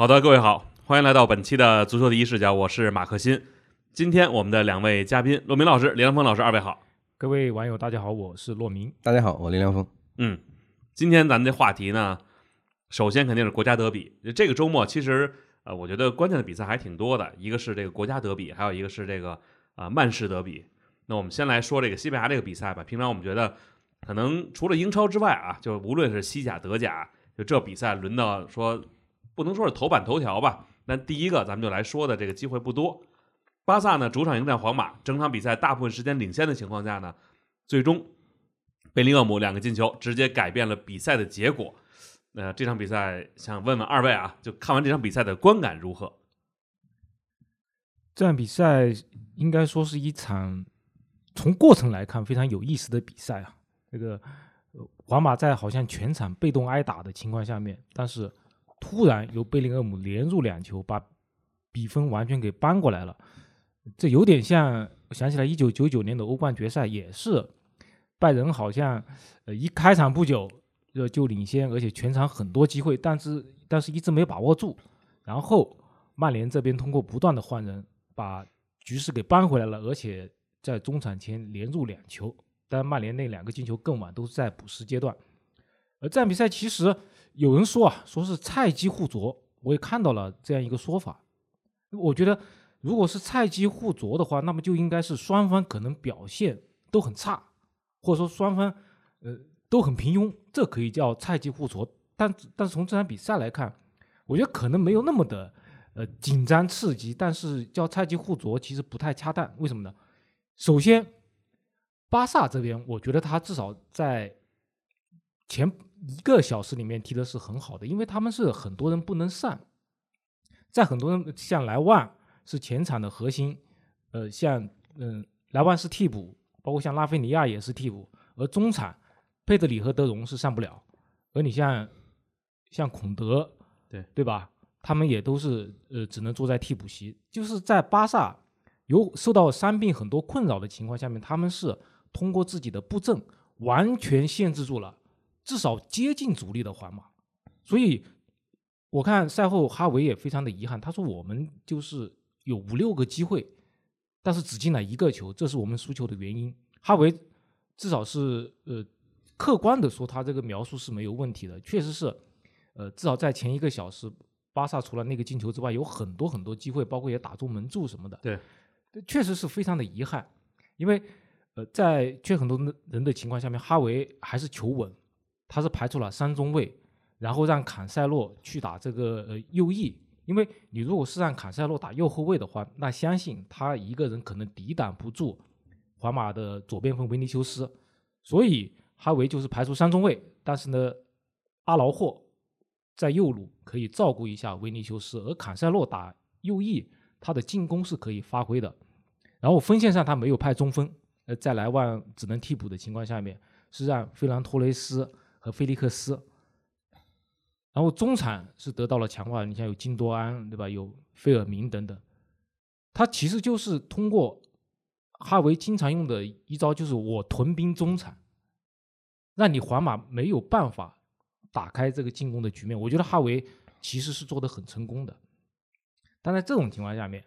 好的，各位好，欢迎来到本期的足球第一视角，我是马克新。今天我们的两位嘉宾，骆明老师、林良峰老师，二位好。各位网友，大家好，我是骆明。大家好，我林良峰。嗯，今天咱们这话题呢，首先肯定是国家德比。这个周末其实呃，我觉得关键的比赛还挺多的，一个是这个国家德比，还有一个是这个啊曼市德比。那我们先来说这个西班牙这个比赛吧。平常我们觉得，可能除了英超之外啊，就无论是西甲、德甲，就这比赛轮到说。不能说是头版头条吧，但第一个咱们就来说的这个机会不多。巴萨呢主场迎战皇马，整场比赛大部分时间领先的情况下呢，最终贝林厄姆两个进球直接改变了比赛的结果。那这场比赛想问问二位啊，就看完这场比赛的观感如何？这场比赛应该说是一场从过程来看非常有意思的比赛啊。这个皇马在好像全场被动挨打的情况下面，但是。突然由贝林厄姆连入两球，把比分完全给扳过来了。这有点像，我想起来一九九九年的欧冠决赛，也是拜仁好像呃一开场不久就就领先，而且全场很多机会，但是但是一直没把握住。然后曼联这边通过不断的换人，把局势给扳回来了，而且在中场前连入两球。但曼联那两个进球更晚，都是在补时阶段。而这场比赛其实。有人说啊，说是菜鸡互啄，我也看到了这样一个说法。我觉得，如果是菜鸡互啄的话，那么就应该是双方可能表现都很差，或者说双方呃都很平庸，这可以叫菜鸡互啄。但但是从这场比赛来看，我觉得可能没有那么的呃紧张刺激，但是叫菜鸡互啄其实不太恰当。为什么呢？首先，巴萨这边我觉得他至少在前。一个小时里面踢的是很好的，因为他们是很多人不能上，在很多人像莱万是前场的核心，呃，像嗯莱万是替补，包括像拉菲尼亚也是替补，而中场佩德里和德容是上不了，而你像像孔德，对对吧？他们也都是呃只能坐在替补席，就是在巴萨有受到伤病很多困扰的情况下面，他们是通过自己的布阵完全限制住了。至少接近主力的皇马，所以我看赛后哈维也非常的遗憾，他说我们就是有五六个机会，但是只进了一个球，这是我们输球的原因。哈维至少是呃客观的说，他这个描述是没有问题的，确实是，呃至少在前一个小时，巴萨除了那个进球之外，有很多很多机会，包括也打中门柱什么的。对，确实是非常的遗憾，因为呃在缺很多人的情况下面，哈维还是求稳。他是排出了三中卫，然后让坎塞洛去打这个呃右翼，因为你如果是让坎塞洛打右后卫的话，那相信他一个人可能抵挡不住皇马的左边锋维尼修斯，所以哈维就是排除三中卫，但是呢，阿劳霍在右路可以照顾一下维尼修斯，而坎塞洛打右翼，他的进攻是可以发挥的，然后锋线上他没有派中锋，呃，在莱万只能替补的情况下面，是让费兰托雷斯。和菲利克斯，然后中场是得到了强化，你像有金多安对吧？有费尔明等等，他其实就是通过哈维经常用的一招，就是我屯兵中场，让你皇马没有办法打开这个进攻的局面。我觉得哈维其实是做的很成功的，但在这种情况下面，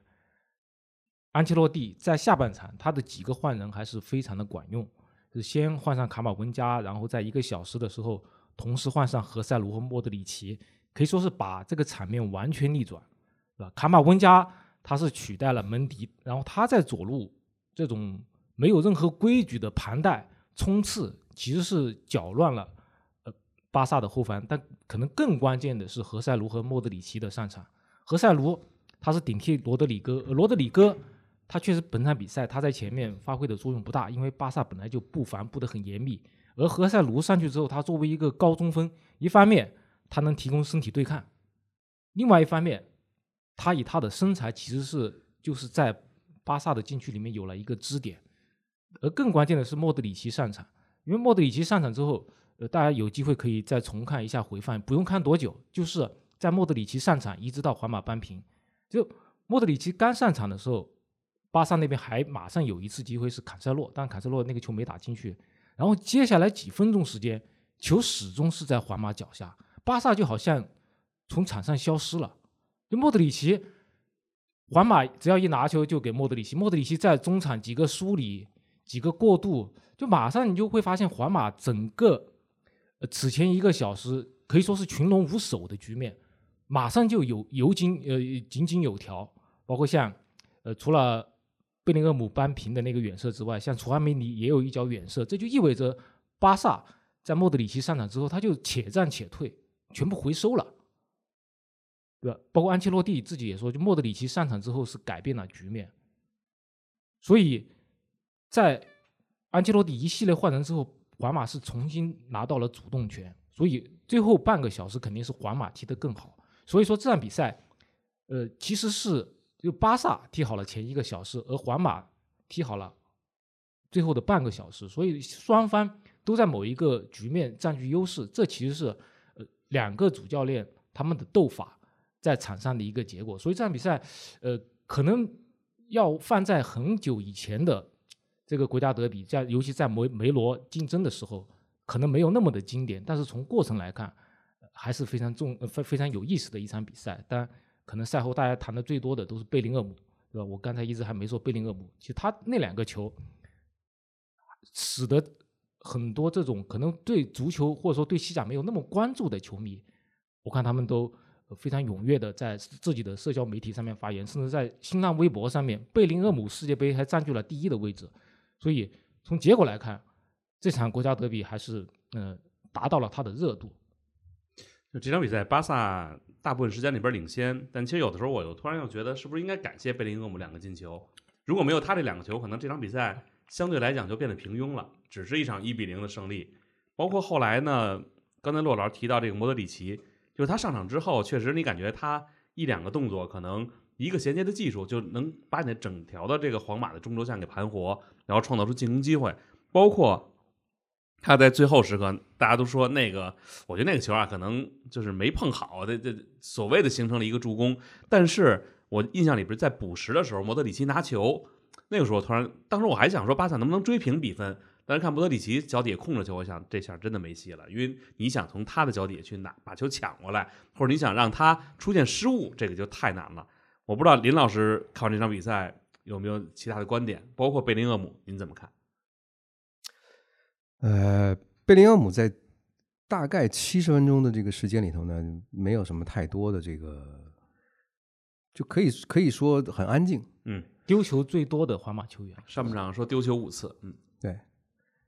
安切洛蒂在下半场他的几个换人还是非常的管用。是先换上卡马温加，然后在一个小时的时候，同时换上何塞卢和莫德里奇，可以说是把这个场面完全逆转，是吧？卡马温加他是取代了门迪，然后他在左路这种没有任何规矩的盘带冲刺，其实是搅乱了呃巴萨的后防。但可能更关键的是何塞卢和莫德里奇的上场。何塞卢他是顶替罗德里戈，罗德里戈。他确实本场比赛他在前面发挥的作用不大，因为巴萨本来就布防布得很严密，而何塞卢上去之后，他作为一个高中锋，一方面他能提供身体对抗，另外一方面，他以他的身材其实是就是在巴萨的禁区里面有了一个支点，而更关键的是莫德里奇上场，因为莫德里奇上场之后，呃，大家有机会可以再重看一下回放，不用看多久，就是在莫德里奇上场一直到皇马扳平，就莫德里奇刚上场的时候。巴萨那边还马上有一次机会是坎塞洛，但坎塞洛那个球没打进去。然后接下来几分钟时间，球始终是在皇马脚下，巴萨就好像从场上消失了。就莫德里奇，皇马只要一拿球就给莫德里奇，莫德里奇在中场几个梳理、几个过渡，就马上你就会发现皇马整个呃此前一个小时可以说是群龙无首的局面，马上就有有井呃井井有条，包括像呃除了贝林厄姆扳平的那个远射之外，像楚阿梅尼也有一脚远射，这就意味着巴萨在莫德里奇上场之后，他就且战且退，全部回收了。对吧？包括安切洛蒂自己也说，就莫德里奇上场之后是改变了局面，所以在安切洛蒂一系列换人之后，皇马是重新拿到了主动权，所以最后半个小时肯定是皇马踢得更好。所以说这场比赛，呃，其实是就巴萨踢好了前一个小时，而皇马踢好了最后的半个小时，所以双方都在某一个局面占据优势。这其实是呃两个主教练他们的斗法。在场上的一个结果，所以这场比赛，呃，可能要放在很久以前的这个国家德比，在尤其在梅梅罗竞争的时候，可能没有那么的经典，但是从过程来看，还是非常重、非非常有意思的一场比赛。但可能赛后大家谈的最多的都是贝林厄姆，对吧？我刚才一直还没说贝林厄姆，其实他那两个球，使得很多这种可能对足球或者说对西甲没有那么关注的球迷，我看他们都。非常踊跃的在自己的社交媒体上面发言，甚至在新浪微博上面，贝林厄姆世界杯还占据了第一的位置。所以从结果来看，这场国家德比还是嗯达到了它的热度。就这场比赛，巴萨大部分时间里边领先，但其实有的时候我又突然又觉得，是不是应该感谢贝林厄姆两个进球？如果没有他这两个球，可能这场比赛相对来讲就变得平庸了，只是一场一比零的胜利。包括后来呢，刚才洛老师提到这个莫德里奇。就是他上场之后，确实你感觉他一两个动作，可能一个衔接的技术就能把你的整条的这个皇马的中轴线给盘活，然后创造出进攻机会。包括他在最后时刻，大家都说那个，我觉得那个球啊，可能就是没碰好，这这所谓的形成了一个助攻。但是我印象里边在补时的时候，莫德里奇拿球，那个时候突然，当时我还想说巴萨能不能追平比分。但是看莫德里奇脚底下控着球，我想这下真的没戏了，因为你想从他的脚底下去拿把球抢过来，或者你想让他出现失误，这个就太难了。我不知道林老师看完这场比赛有没有其他的观点，包括贝林厄姆，您怎么看？呃，贝林厄姆在大概七十分钟的这个时间里头呢，没有什么太多的这个，就可以可以说很安静。嗯，丢球最多的皇马球员，上半场说丢球五次。嗯，对。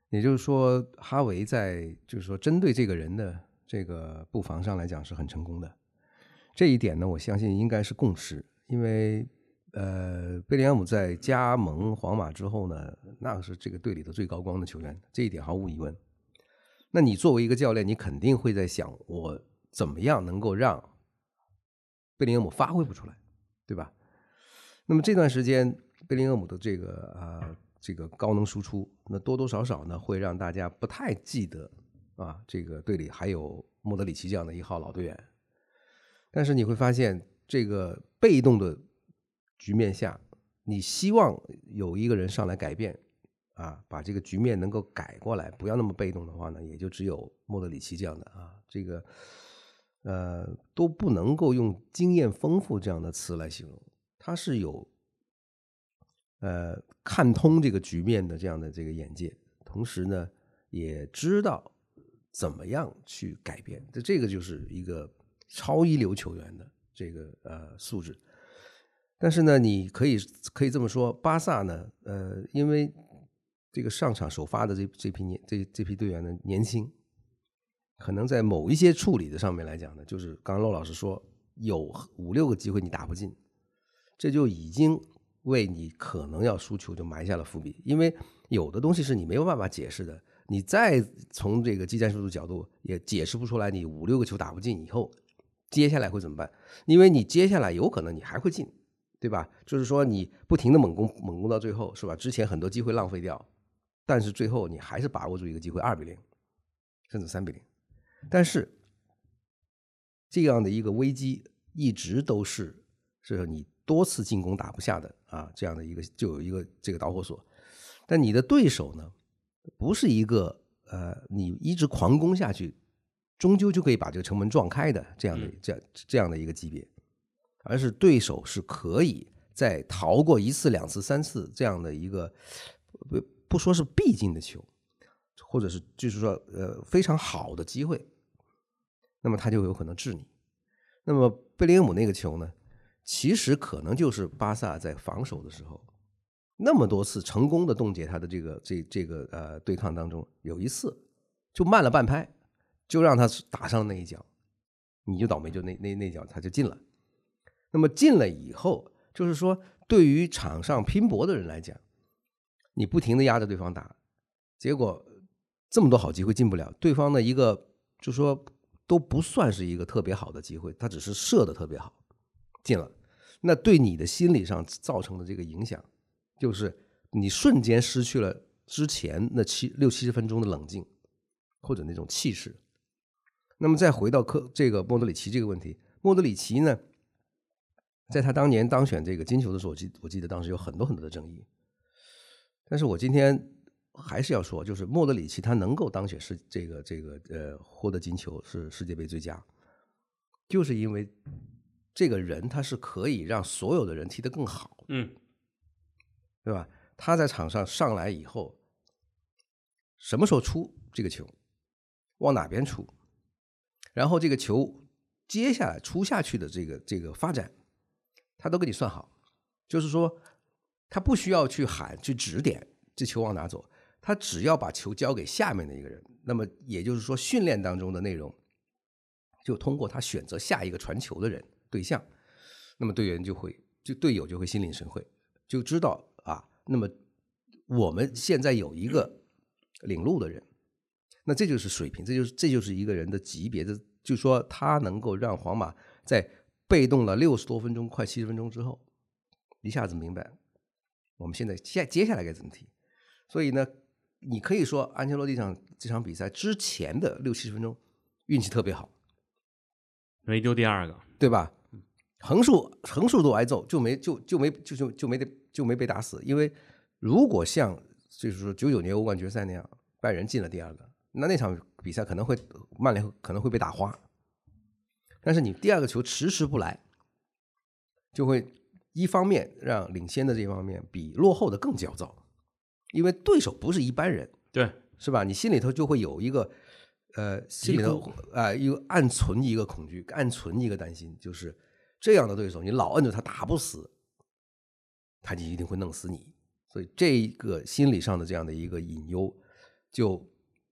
也就是说，哈维在就是说针对这个人的这个布防上来讲是很成功的。这一点呢，我相信应该是共识，因为呃，贝林厄姆在加盟皇马之后呢，那是这个队里的最高光的球员，这一点毫无疑问。那你作为一个教练，你肯定会在想，我怎么样能够让贝林厄姆发挥不出来，对吧？那么这段时间，贝林厄姆的这个啊。这个高能输出，那多多少少呢会让大家不太记得啊，这个队里还有莫德里奇这样的一号老队员。但是你会发现，这个被动的局面下，你希望有一个人上来改变啊，把这个局面能够改过来，不要那么被动的话呢，也就只有莫德里奇这样的啊，这个呃都不能够用经验丰富这样的词来形容，他是有。呃，看通这个局面的这样的这个眼界，同时呢，也知道怎么样去改变。这这个就是一个超一流球员的这个呃素质。但是呢，你可以可以这么说，巴萨呢，呃，因为这个上场首发的这这批年这这批队员呢年轻，可能在某一些处理的上面来讲呢，就是刚刚骆老师说有五六个机会你打不进，这就已经。为你可能要输球就埋下了伏笔，因为有的东西是你没有办法解释的，你再从这个技战术的角度也解释不出来。你五六个球打不进以后，接下来会怎么办？因为你接下来有可能你还会进，对吧？就是说你不停的猛攻，猛攻到最后，是吧？之前很多机会浪费掉，但是最后你还是把握住一个机会，二比零，甚至三比零。但是这样的一个危机一直都是是你。多次进攻打不下的啊，这样的一个就有一个这个导火索，但你的对手呢，不是一个呃，你一直狂攻下去，终究就可以把这个城门撞开的这样的这样这样的一个级别，而是对手是可以在逃过一次、两次、三次这样的一个不不说是必进的球，或者是就是说呃非常好的机会，那么他就有可能治你。那么贝林厄姆那个球呢，其实可能就是巴萨在防守的时候。那么多次成功的冻结他的这个这这个呃对抗当中，有一次就慢了半拍，就让他打上那一脚，你就倒霉，就那那那脚他就进了。那么进了以后，就是说对于场上拼搏的人来讲，你不停的压着对方打，结果这么多好机会进不了，对方的一个就说都不算是一个特别好的机会，他只是射的特别好进了，那对你的心理上造成的这个影响。就是你瞬间失去了之前那七六七十分钟的冷静，或者那种气势。那么再回到科这个莫德里奇这个问题，莫德里奇呢，在他当年当选这个金球的时候，我记我记得当时有很多很多的争议。但是我今天还是要说，就是莫德里奇他能够当选世这个这个呃获得金球是世界杯最佳，就是因为这个人他是可以让所有的人踢得更好。嗯。对吧？他在场上上来以后，什么时候出这个球，往哪边出，然后这个球接下来出下去的这个这个发展，他都给你算好。就是说，他不需要去喊去指点这球往哪走，他只要把球交给下面的一个人。那么也就是说，训练当中的内容，就通过他选择下一个传球的人对象，那么队员就会就队友就会心领神会，就知道啊。那么我们现在有一个领路的人，那这就是水平，这就是这就是一个人的级别。的就是说他能够让皇马在被动了六十多分钟、快七十分钟之后，一下子明白我们现在接接下来该怎么踢。所以呢，你可以说安切洛蒂上这场比赛之前的六七十分钟运气特别好，没丢第二个，对吧？横竖横竖都挨揍，就没就就没就就就没得。就没被打死，因为如果像就是说九九年欧冠决赛那样，拜仁进了第二个，那那场比赛可能会曼联可能会被打花。但是你第二个球迟迟不来，就会一方面让领先的这方面比落后的更焦躁，因为对手不是一般人，对，是吧？你心里头就会有一个呃，心里头啊，一个暗存一个恐惧，暗存一个担心，就是这样的对手，你老摁着他打不死。他就一定会弄死你，所以这一个心理上的这样的一个隐忧，就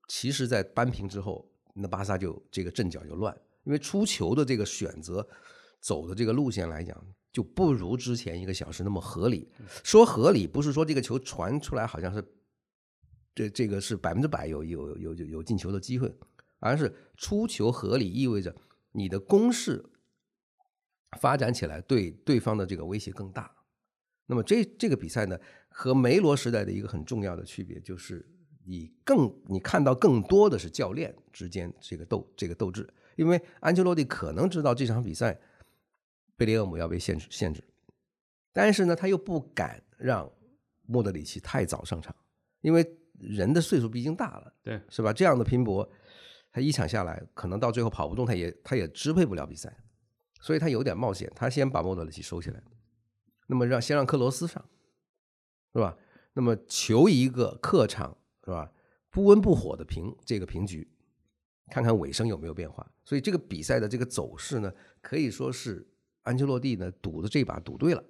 其实，在扳平之后，那巴萨就这个阵脚就乱，因为出球的这个选择走的这个路线来讲，就不如之前一个小时那么合理。说合理，不是说这个球传出来好像是这这个是百分之百有有有有有进球的机会，而是出球合理意味着你的攻势发展起来对对方的这个威胁更大。那么这这个比赛呢，和梅罗时代的一个很重要的区别就是，你更你看到更多的是教练之间这个斗这个斗志，因为安切洛蒂可能知道这场比赛贝利厄姆要被限制限制，但是呢，他又不敢让莫德里奇太早上场，因为人的岁数毕竟大了，对，是吧？这样的拼搏，他一场下来可能到最后跑不动，他也他也支配不了比赛，所以他有点冒险，他先把莫德里奇收起来。那么让先让克罗斯上，是吧？那么求一个客场，是吧？不温不火的平这个平局，看看尾声有没有变化。所以这个比赛的这个走势呢，可以说是安切洛蒂呢赌的这把赌对了。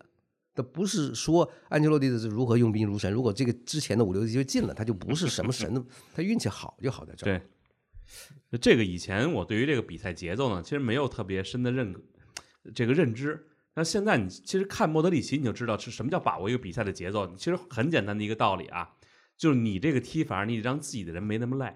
他不是说安切洛蒂的是如何用兵如神，如果这个之前的五六级就进了，他就不是什么神，他运气好就好在这儿。对，这个以前我对于这个比赛节奏呢，其实没有特别深的认这个认知。那现在你其实看莫德里奇，你就知道是什么叫把握一个比赛的节奏。其实很简单的一个道理啊，就是你这个踢法，你得让自己的人没那么累，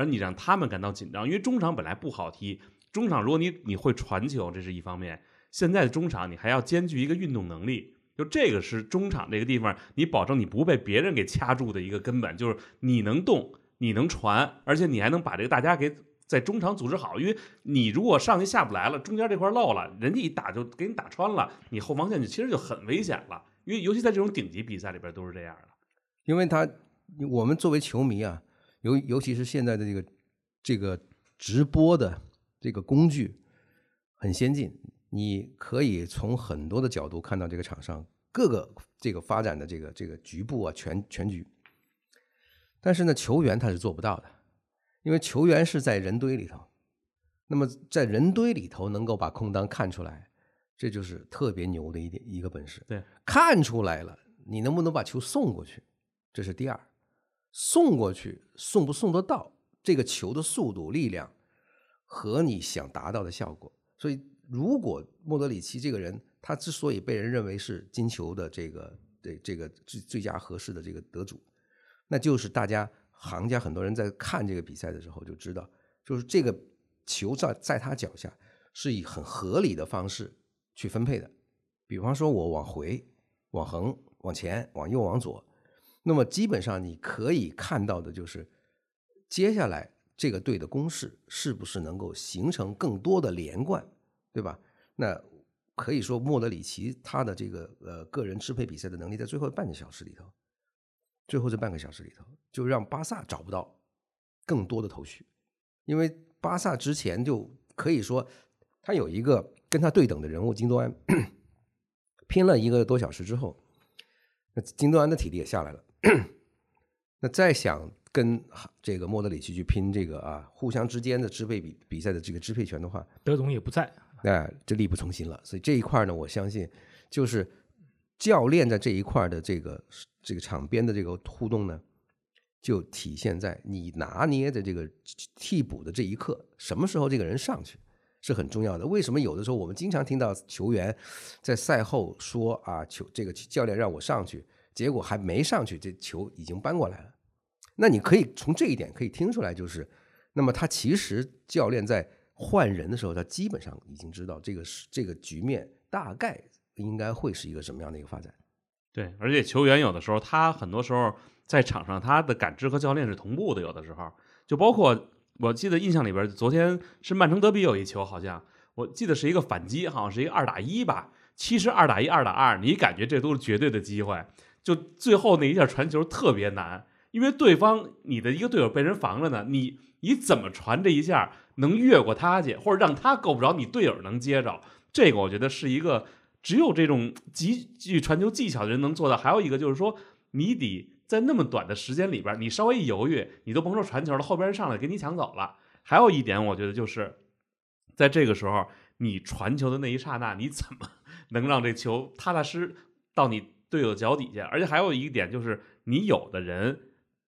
而你让他们感到紧张。因为中场本来不好踢，中场如果你你会传球，这是一方面。现在的中场你还要兼具一个运动能力，就这个是中场这个地方，你保证你不被别人给掐住的一个根本，就是你能动，你能传，而且你还能把这个大家给。在中场组织好，因为你如果上去下不来了，中间这块漏了，人家一打就给你打穿了，你后防线就其实就很危险了。因为尤其在这种顶级比赛里边都是这样的。因为他，我们作为球迷啊，尤尤其是现在的这个这个直播的这个工具很先进，你可以从很多的角度看到这个场上各个这个发展的这个这个局部啊全全局。但是呢，球员他是做不到的，因为球员是在人堆里头。那么在人堆里头能够把空当看出来，这就是特别牛的一点一个本事。对，看出来了，你能不能把球送过去，这是第二。送过去送不送得到，这个球的速度、力量和你想达到的效果。所以，如果莫德里奇这个人，他之所以被人认为是金球的这个这这个最最佳合适的这个得主，那就是大家行家很多人在看这个比赛的时候就知道，就是这个。球在在他脚下是以很合理的方式去分配的，比方说我往回、往横、往前、往右、往左，那么基本上你可以看到的就是接下来这个队的攻势是不是能够形成更多的连贯，对吧？那可以说莫德里奇他的这个呃个人支配比赛的能力，在最后半个小时里头，最后这半个小时里头就让巴萨找不到更多的头绪，因为。巴萨之前就可以说，他有一个跟他对等的人物金多安，拼了一个多小时之后，那金多安的体力也下来了。那再想跟这个莫德里奇去拼这个啊，互相之间的支配比比赛的这个支配权的话，德总也不在，那就力不从心了。所以这一块呢，我相信就是教练在这一块的这个这个场边的这个互动呢。就体现在你拿捏的这个替补的这一刻，什么时候这个人上去是很重要的。为什么有的时候我们经常听到球员在赛后说啊，球这个教练让我上去，结果还没上去，这球已经搬过来了。那你可以从这一点可以听出来，就是那么他其实教练在换人的时候，他基本上已经知道这个是这个局面大概应该会是一个什么样的一个发展。对，而且球员有的时候他很多时候。在场上，他的感知和教练是同步的。有的时候，就包括我记得印象里边，昨天是曼城德比有一球，好像我记得是一个反击，好像是一个二打一吧。其实二打一、二打二，你感觉这都是绝对的机会。就最后那一下传球特别难，因为对方你的一个队友被人防着呢，你你怎么传这一下能越过他去，或者让他够不着，你队友能接着？这个我觉得是一个只有这种极具传球技巧的人能做到。还有一个就是说，你得。在那么短的时间里边，你稍微一犹豫，你都甭说传球了，后边人上来给你抢走了。还有一点，我觉得就是在这个时候，你传球的那一刹那，你怎么 能让这球踏踏实到你队友脚底下？而且还有一点就是，你有的人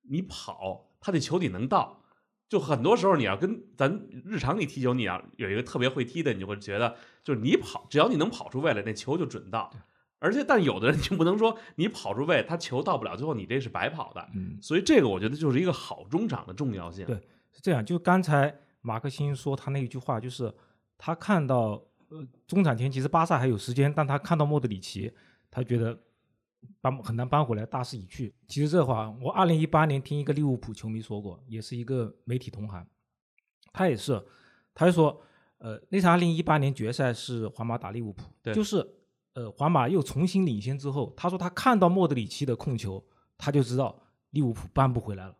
你跑，他的球你能到。就很多时候，你要跟咱日常你踢球，你要有一个特别会踢的，你就会觉得，就是你跑，只要你能跑出位来，那球就准到。而且，但有的人就不能说你跑出位，他球到不了，最后你这是白跑的。嗯，所以这个我觉得就是一个好中场的重要性。对，是这样。就刚才马克辛说他那一句话，就是他看到呃中场前其实巴萨还有时间，但他看到莫德里奇，他觉得搬很难搬回来，大势已去。其实这话我二零一八年听一个利物浦球迷说过，也是一个媒体同行，他也是，他就说，呃，那场二零一八年决赛是皇马打利物浦，就是。呃，皇马又重新领先之后，他说他看到莫德里奇的控球，他就知道利物浦扳不回来了。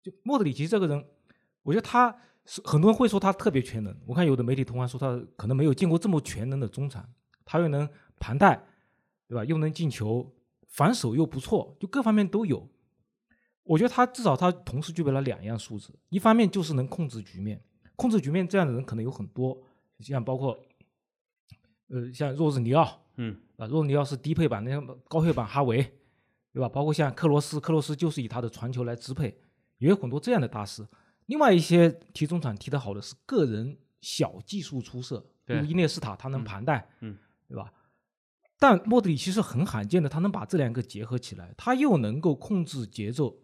就莫德里奇这个人，我觉得他是很多人会说他特别全能。我看有的媒体同行说他可能没有见过这么全能的中场，他又能盘带，对吧？又能进球，防守又不错，就各方面都有。我觉得他至少他同时具备了两样素质，一方面就是能控制局面，控制局面这样的人可能有很多，像包括。呃，像若日尼奥，嗯，啊，若日尼奥是低配版，那高配版哈维，对吧？包括像克罗斯，克罗斯就是以他的传球来支配，也有很多这样的大师。另外一些踢中场踢得好的是个人小技术出色，比如伊涅斯塔，他能盘带，嗯，对吧？但莫德里奇是很罕见的，他能把这两个结合起来，他又能够控制节奏，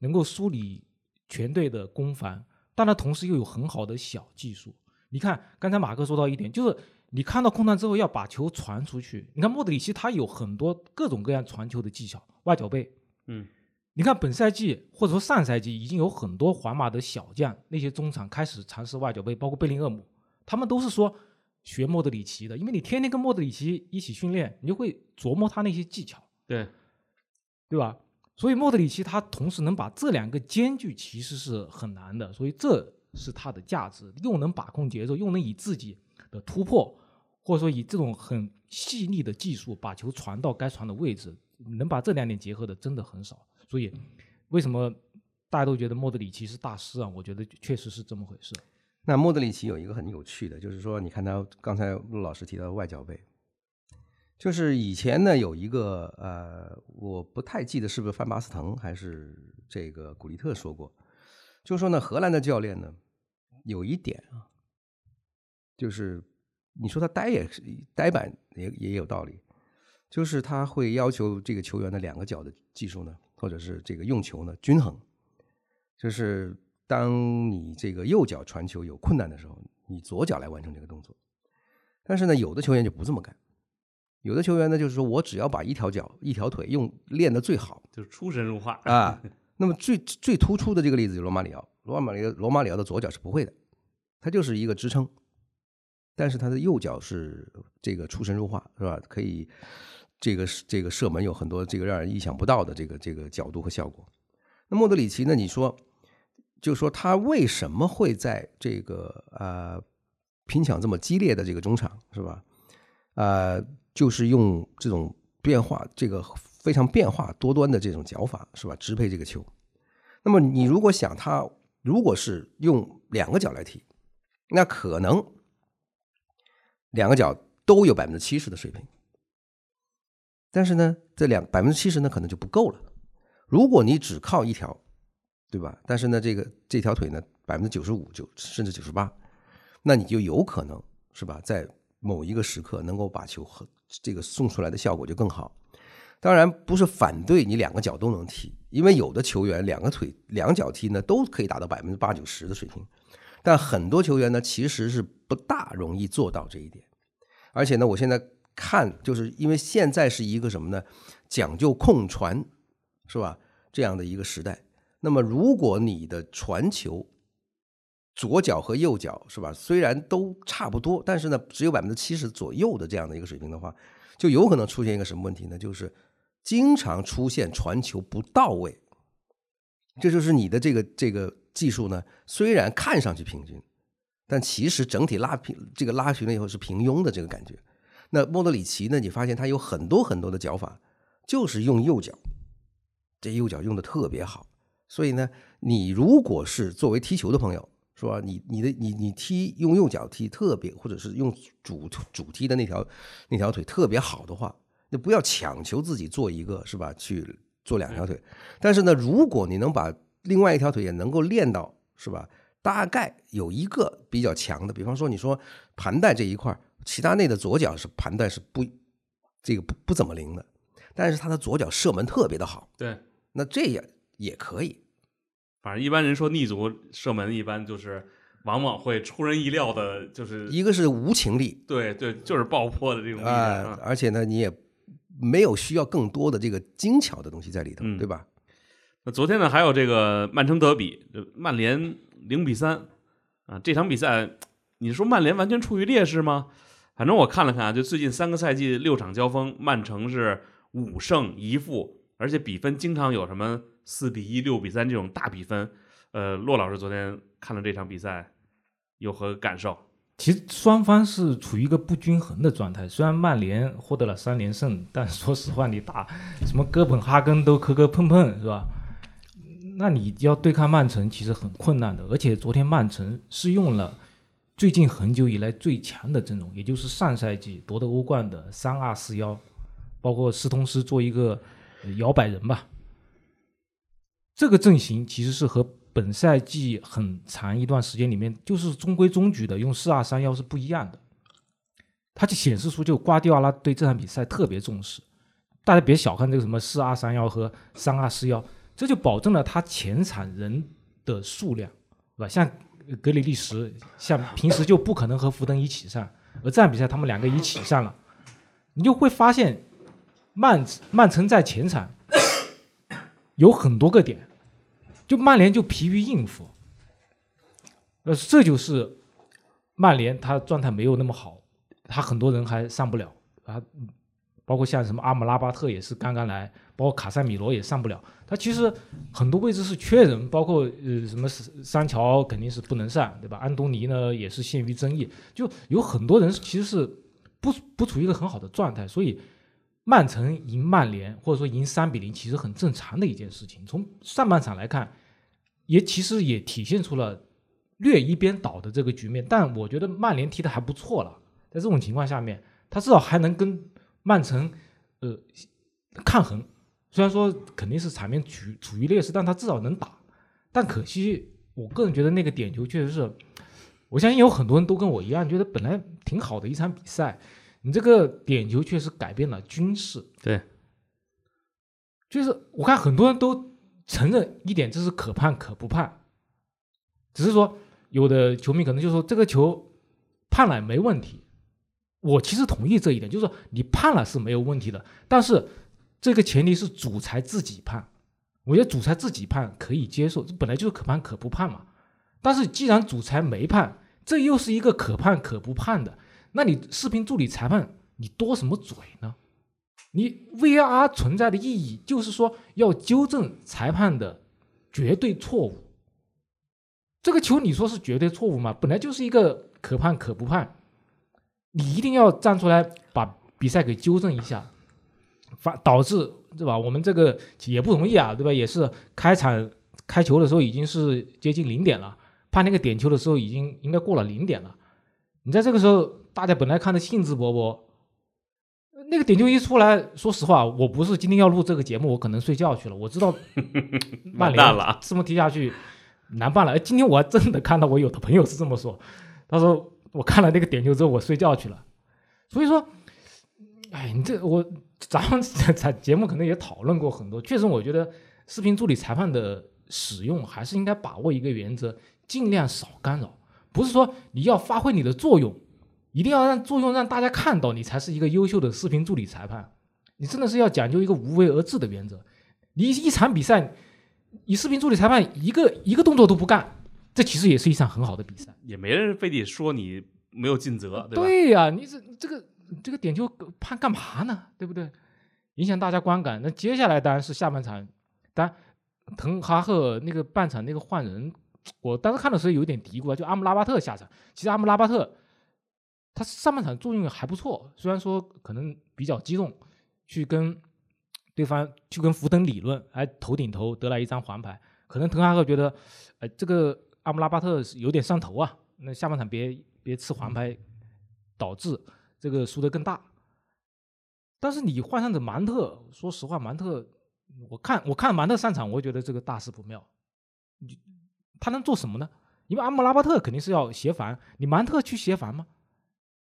能够梳理全队的攻防，但他同时又有很好的小技术。你看，刚才马克说到一点，就是。你看到空档之后要把球传出去。你看莫德里奇他有很多各种各样传球的技巧，外脚背。嗯，你看本赛季或者说上赛季已经有很多皇马的小将那些中场开始尝试外脚背，包括贝林厄姆，他们都是说学莫德里奇的，因为你天天跟莫德里奇一起训练，你就会琢磨他那些技巧。对，对吧？所以莫德里奇他同时能把这两个兼具，其实是很难的，所以这是他的价值，又能把控节奏，又能以自己。的突破或者说以这种很细腻的技术把球传到该传的位置，能把这两点结合的真的很少。所以为什么大家都觉得莫德里奇是大师啊？我觉得确实是这么回事。那莫德里奇有一个很有趣的，就是说，你看他刚才陆老师提到外脚背，就是以前呢有一个呃，我不太记得是不是范巴斯滕还是这个古利特说过，就说呢，荷兰的教练呢有一点啊，就是你说他呆也是呆板也也有道理，就是他会要求这个球员的两个脚的技术呢，或者是这个用球呢均衡，就是。当你这个右脚传球有困难的时候，你左脚来完成这个动作。但是呢，有的球员就不这么干，有的球员呢就是说我只要把一条脚、一条腿用练得最好，就是出神入化啊。那么最最突出的这个例子就是罗马里奥，罗马里奥罗马里奥的左脚是不会的，他就是一个支撑，但是他的右脚是这个出神入化，是吧？可以这个这个射门有很多这个让人意想不到的这个这个角度和效果。那莫德里奇呢？你说？就说他为什么会在这个呃拼抢这么激烈的这个中场是吧？呃，就是用这种变化，这个非常变化多端的这种脚法是吧？支配这个球。那么你如果想他如果是用两个脚来踢，那可能两个脚都有百分之七十的水平。但是呢，这两百分之七十呢可能就不够了。如果你只靠一条。对吧？但是呢，这个这条腿呢，百分之九十五九甚至九十八，那你就有可能是吧，在某一个时刻能够把球和这个送出来的效果就更好。当然不是反对你两个脚都能踢，因为有的球员两个腿两脚踢呢都可以达到百分之八九十的水平，但很多球员呢其实是不大容易做到这一点。而且呢，我现在看就是因为现在是一个什么呢？讲究控传是吧？这样的一个时代。那么，如果你的传球左脚和右脚是吧，虽然都差不多，但是呢，只有百分之七十左右的这样的一个水平的话，就有可能出现一个什么问题呢？就是经常出现传球不到位。这就是你的这个这个技术呢，虽然看上去平均，但其实整体拉平这个拉平了以后是平庸的这个感觉。那莫德里奇呢，你发现他有很多很多的脚法，就是用右脚，这右脚用的特别好。所以呢，你如果是作为踢球的朋友，是吧？你你的你你踢用右脚踢特别，或者是用主主踢的那条那条腿特别好的话，那不要强求自己做一个，是吧？去做两条腿。但是呢，如果你能把另外一条腿也能够练到，是吧？大概有一个比较强的，比方说你说盘带这一块，齐达内的左脚是盘带是不这个不不怎么灵的，但是他的左脚射门特别的好。对，那这样。也可以，反正一般人说逆足射门，一般就是往往会出人意料的，就是一个是无情力，对对，就是爆破的这种啊，而且呢，你也没有需要更多的这个精巧的东西在里头，对吧？那昨天呢，还有这个曼城德比，曼联零比三啊，这场比赛，你说曼联完全处于劣势吗？反正我看了看啊，就最近三个赛季六场交锋，曼城是五胜一负，而且比分经常有什么。四比一、六比三这种大比分，呃，骆老师昨天看了这场比赛，有何感受？其实双方是处于一个不均衡的状态。虽然曼联获得了三连胜，但说实话，你打什么哥本哈根都磕磕碰碰，是吧？那你要对抗曼城其实很困难的。而且昨天曼城是用了最近很久以来最强的阵容，也就是上赛季夺得欧冠的三二四幺，包括斯通斯做一个摇摆人吧。这个阵型其实是和本赛季很长一段时间里面就是中规中矩的用四二三幺是不一样的，它就显示出就瓜迪奥拉对这场比赛特别重视。大家别小看这个什么四二三幺和三二四幺，这就保证了他前场人的数量，对吧？像格里利什，像平时就不可能和福登一起上，而这场比赛他们两个一起上了，你就会发现曼曼城在前场。有很多个点，就曼联就疲于应付，呃，这就是曼联他状态没有那么好，他很多人还上不了啊，包括像什么阿姆拉巴特也是刚刚来，包括卡塞米罗也上不了，他其实很多位置是缺人，包括呃什么三桥肯定是不能上，对吧？安东尼呢也是陷于争议，就有很多人其实是。不不处于一个很好的状态，所以曼城赢曼联或者说赢三比零，其实很正常的一件事情。从上半场来看，也其实也体现出了略一边倒的这个局面。但我觉得曼联踢的还不错了，在这种情况下面，他至少还能跟曼城呃抗衡。虽然说肯定是场面处处于劣势，但他至少能打。但可惜，我个人觉得那个点球确实是，我相信有很多人都跟我一样，觉得本来挺好的一场比赛，你这个点球确实改变了军事。对，就是我看很多人都承认一点，这是可判可不判，只是说有的球迷可能就说这个球判了没问题。我其实同意这一点，就是说你判了是没有问题的，但是这个前提是主裁自己判。我觉得主裁自己判可以接受，这本来就是可判可不判嘛。但是既然主裁没判，这又是一个可判可不判的，那你视频助理裁判你多什么嘴呢？你 VAR 存在的意义就是说要纠正裁判的绝对错误。这个球你说是绝对错误吗？本来就是一个可判可不判，你一定要站出来把比赛给纠正一下，反导致对吧？我们这个也不容易啊，对吧？也是开场开球的时候已经是接近零点了，判那个点球的时候已经应该过了零点了。你在这个时候，大家本来看的兴致勃勃，那个点球一出来，说实话，我不是今天要录这个节目，我可能睡觉去了。我知道 曼联这么踢下去难办了。哎，今天我还真的看到我有的朋友是这么说，他说我看了那个点球之后，我睡觉去了。所以说，哎，你这我咱们在节目可能也讨论过很多，确实我觉得视频助理裁判的使用还是应该把握一个原则，尽量少干扰。不是说你要发挥你的作用，一定要让作用让大家看到，你才是一个优秀的视频助理裁判。你真的是要讲究一个无为而治的原则。你一场比赛，你视频助理裁判一个一个动作都不干，这其实也是一场很好的比赛。也没人非得说你没有尽责，对吧？对呀、你这这个这个点球判干嘛呢？对不对？影响大家观感。那接下来当然是下半场，当然滕哈赫那个半场那个换人，我当时看的时候有点嘀咕啊，就阿姆拉巴特下场。其实阿姆拉巴特他上半场作用还不错，虽然说可能比较激动，去跟对方去跟福登理论，哎头顶头得来一张黄牌。可能滕哈赫觉得，呃，这个阿姆拉巴特是有点上头啊，那下半场别别吃黄牌，导致这个输得更大。但是你换上的芒特，说实话，芒特，我看我看芒特上场，我觉得这个大事不妙。你他能做什么呢？因为阿姆拉巴特肯定是要协防，你芒特去协防吗？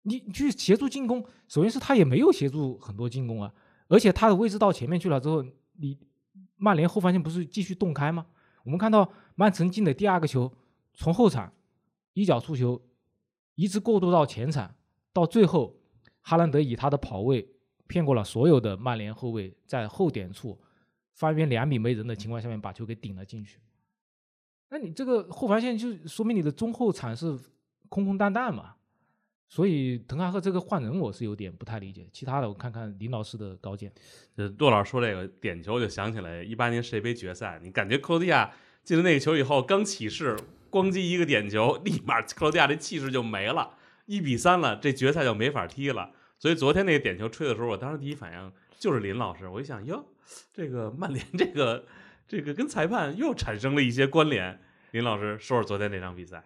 你去协助进攻，首先是他也没有协助很多进攻啊，而且他的位置到前面去了之后，你曼联后防线不是继续洞开吗？我们看到曼城进的第二个球，从后场一脚出球，一直过渡到前场，到最后哈兰德以他的跑位骗过了所有的曼联后卫，在后点处方圆两米没人的情况下面把球给顶了进去。那你这个后防线就说明你的中后场是空空荡荡嘛？所以滕哈赫这个换人我是有点不太理解，其他的我看看林老师的高见。呃，骆老师说这个点球，就想起来一八年世界杯决赛，你感觉克罗地亚进了那个球以后，刚起势，咣叽一个点球，立马克罗地亚这气势就没了，一比三了，这决赛就没法踢了。所以昨天那个点球吹的时候，我当时第一反应就是林老师，我一想，哟，这个曼联这个这个跟裁判又产生了一些关联。林老师说说昨天那场比赛。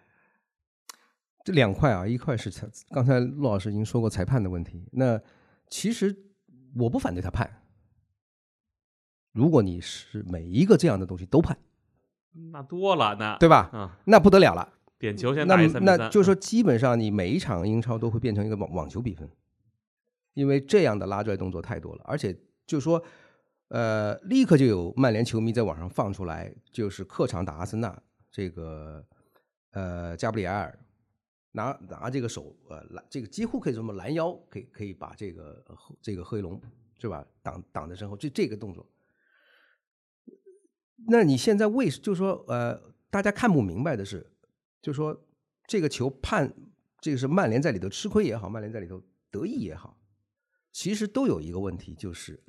这两块啊，一块是裁，刚才陆老师已经说过裁判的问题。那其实我不反对他判，如果你是每一个这样的东西都判，那多了，那对吧？啊，那不得了了。点球先那打一三比三，那就是说，基本上你每一场英超都会变成一个网网球比分，因为这样的拉拽动作太多了，而且就是说，呃，立刻就有曼联球迷在网上放出来，就是客场打阿森纳，这个呃加布里埃尔拿拿这个手呃拦这个几乎可以这么拦腰，可以可以把这个这个黑龙是吧挡挡在身后，这这个动作。那你现在为就说呃大家看不明白的是，就说这个球判这个是曼联在里头吃亏也好，曼联在里头得意也好，其实都有一个问题，就是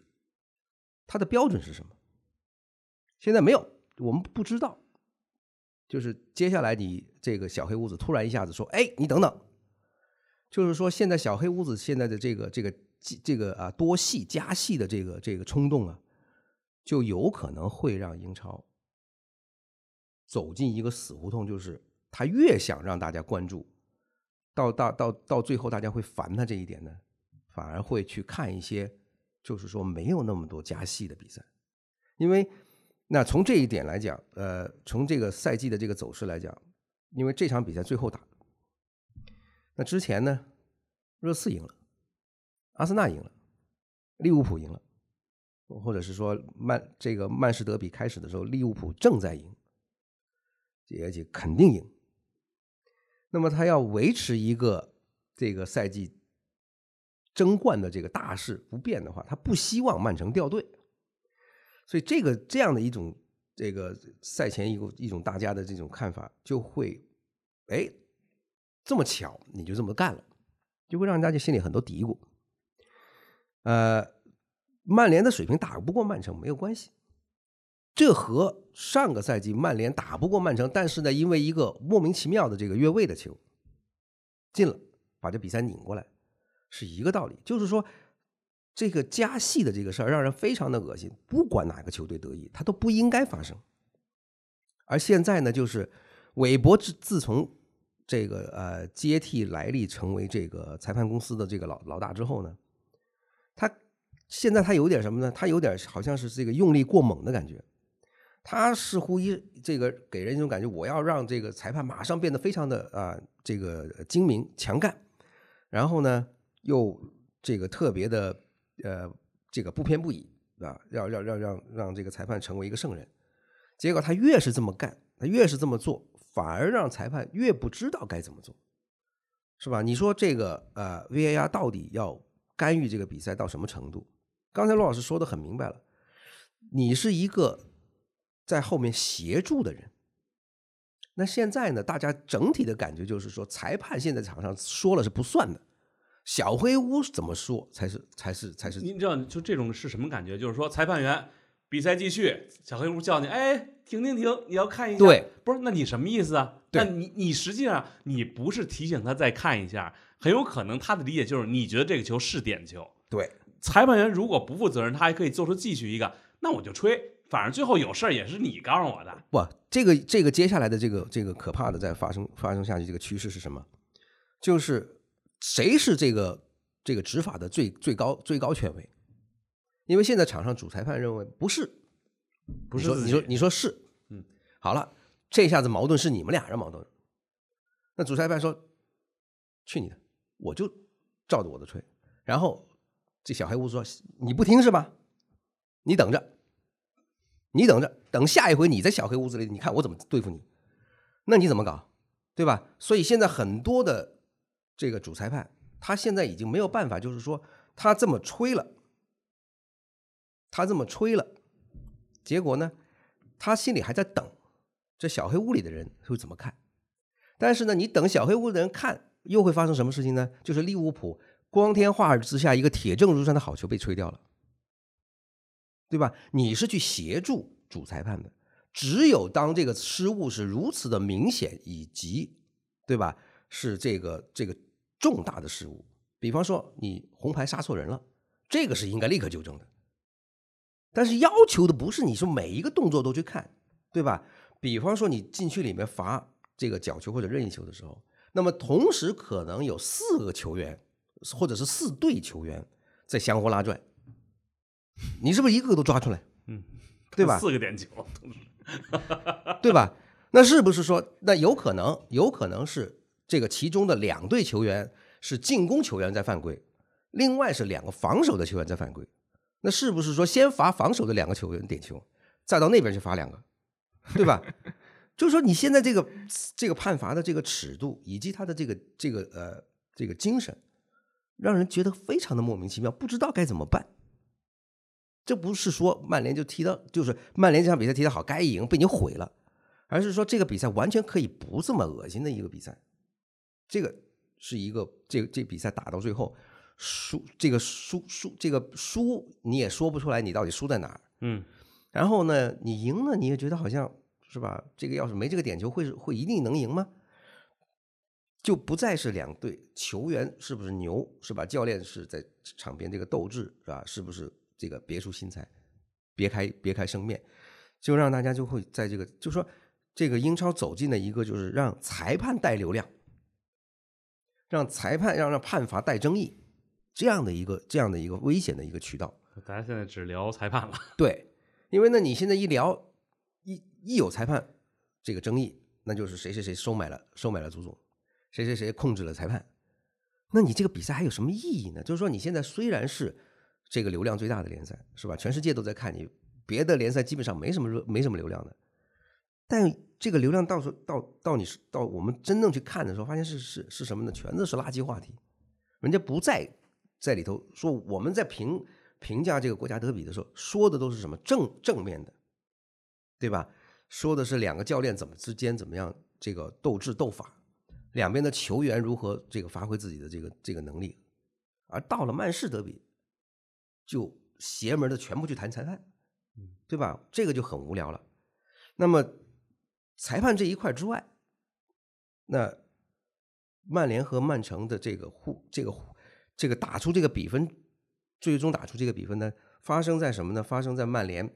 它的标准是什么？现在没有，我们不知道。就是接下来你这个小黑屋子突然一下子说：“哎，你等等，就是说现在小黑屋子现在的这个这个这个啊多戏加戏的这个这个冲动啊，就有可能会让英超走进一个死胡同，就是他越想让大家关注，到到到到最后大家会烦他这一点呢，反而会去看一些就是说没有那么多加戏的比赛，因为那从这一点来讲，呃，从这个赛季的这个走势来讲，因为这场比赛最后打。那之前呢，热刺赢了，阿森纳赢了，利物浦赢了，或者是说曼这个曼市德比开始的时候，利物浦正在赢，而且肯定赢。那么他要维持一个这个赛季争冠的这个大势不变的话，他不希望曼城掉队，所以这个这样的一种这个赛前一个一种大家的这种看法就会，哎。这么巧，你就这么干了，就会让大家心里很多嘀咕。呃，曼联的水平打不过曼城没有关系，这和上个赛季曼联打不过曼城，但是呢，因为一个莫名其妙的这个越位的球进了，把这比赛拧过来，是一个道理。就是说，这个加戏的这个事儿让人非常的恶心，不管哪个球队得意，它都不应该发生。而现在呢，就是韦伯自自从。这个呃接替莱利成为这个裁判公司的这个老老大之后呢，他现在他有点什么呢？他有点好像是这个用力过猛的感觉。他似乎一这个给人一种感觉，我要让这个裁判马上变得非常的啊这个精明强干，然后呢又这个特别的呃这个不偏不倚啊，要要要让让这个裁判成为一个圣人。结果他越是这么干，他越是这么做。反而让裁判越不知道该怎么做，是吧？你说这个呃，VAR 到底要干预这个比赛到什么程度？刚才罗老师说的很明白了，你是一个在后面协助的人。那现在呢，大家整体的感觉就是说，裁判现在场上说了是不算的，小黑屋怎么说才是才是才是？您知道就这种是什么感觉？就是说裁判员。比赛继续，小黑屋叫你，哎，停停停，你要看一下。对，不是，那你什么意思啊？那你你实际上你不是提醒他再看一下，很有可能他的理解就是你觉得这个球是点球。对，裁判员如果不负责任，他还可以做出继续一个，那我就吹，反正最后有事儿也是你告诉我的。不，这个这个接下来的这个这个可怕的在发生发生下去这个趋势是什么？就是谁是这个这个执法的最最高最高权威？因为现在场上主裁判认为不是，不是你说你说是，嗯，好了，这下子矛盾是你们俩人矛盾。那主裁判说：“去你的，我就照着我的吹。”然后这小黑屋说：“你不听是吧？你等着，你等着，等下一回你在小黑屋子里，你看我怎么对付你。那你怎么搞，对吧？所以现在很多的这个主裁判，他现在已经没有办法，就是说他这么吹了。”他这么吹了，结果呢，他心里还在等，这小黑屋里的人会怎么看？但是呢，你等小黑屋的人看，又会发生什么事情呢？就是利物浦光天化日之下一个铁证如山的好球被吹掉了，对吧？你是去协助主裁判的，只有当这个失误是如此的明显，以及对吧？是这个这个重大的失误，比方说你红牌杀错人了，这个是应该立刻纠正的。但是要求的不是你说每一个动作都去看，对吧？比方说你禁区里面罚这个角球或者任意球的时候，那么同时可能有四个球员或者是四队球员在相互拉拽，你是不是一个个都抓出来？嗯，对吧？四个点球，对吧？那是不是说那有可能有可能是这个其中的两队球员是进攻球员在犯规，另外是两个防守的球员在犯规？那是不是说先罚防守的两个球员点球，再到那边去罚两个，对吧？就是说你现在这个这个判罚的这个尺度，以及他的这个这个呃这个精神，让人觉得非常的莫名其妙，不知道该怎么办。这不是说曼联就踢的，就是曼联这场比赛踢得好，该赢被你毁了，而是说这个比赛完全可以不这么恶心的一个比赛。这个是一个这这比赛打到最后。输这个输输这个输你也说不出来你到底输在哪儿，嗯，然后呢你赢了你也觉得好像是吧？这个要是没这个点球会会一定能赢吗？就不再是两队球员是不是牛是吧？教练是在场边这个斗志是吧？是不是这个别出心裁，别开别开生面，就让大家就会在这个就说这个英超走进了一个就是让裁判带流量，让裁判让让判罚带争议这样的一个这样的一个危险的一个渠道。大家现在只聊裁判了，对，因为呢你现在一聊一一有裁判这个争议，那就是谁谁谁收买了收买了足总。谁谁谁控制了裁判？那你这个比赛还有什么意义呢？就是说，你现在虽然是这个流量最大的联赛，是吧？全世界都在看你，别的联赛基本上没什么热，没什么流量的。但这个流量到时候到到你是到我们真正去看的时候，发现是是是什么呢？全都是垃圾话题。人家不在在里头说，我们在评评价这个国家德比的时候，说的都是什么正正面的，对吧？说的是两个教练怎么之间怎么样这个斗智斗法。两边的球员如何这个发挥自己的这个这个能力，而到了曼市德比，就邪门的全部去谈裁判，对吧？这个就很无聊了。那么裁判这一块之外，那曼联和曼城的这个互这个这个打出这个比分，最终打出这个比分呢，发生在什么呢？发生在曼联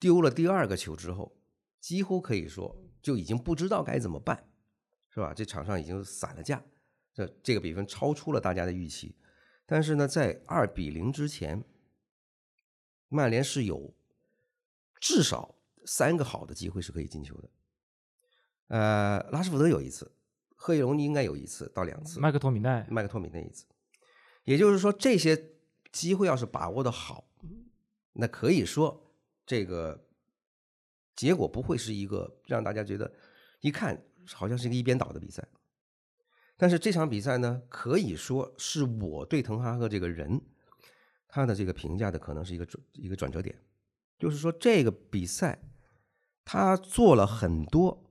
丢了第二个球之后，几乎可以说就已经不知道该怎么办。是吧？这场上已经散了架，这这个比分超出了大家的预期。但是呢，在二比零之前，曼联是有至少三个好的机会是可以进球的。呃，拉什福德有一次，赫伊隆应该有一次到两次，麦克托米奈，麦克托米奈一次。也就是说，这些机会要是把握的好，那可以说这个结果不会是一个让大家觉得一看。好像是一个一边倒的比赛，但是这场比赛呢，可以说是我对滕哈赫这个人他的这个评价的可能是一个转一个转折点，就是说这个比赛他做了很多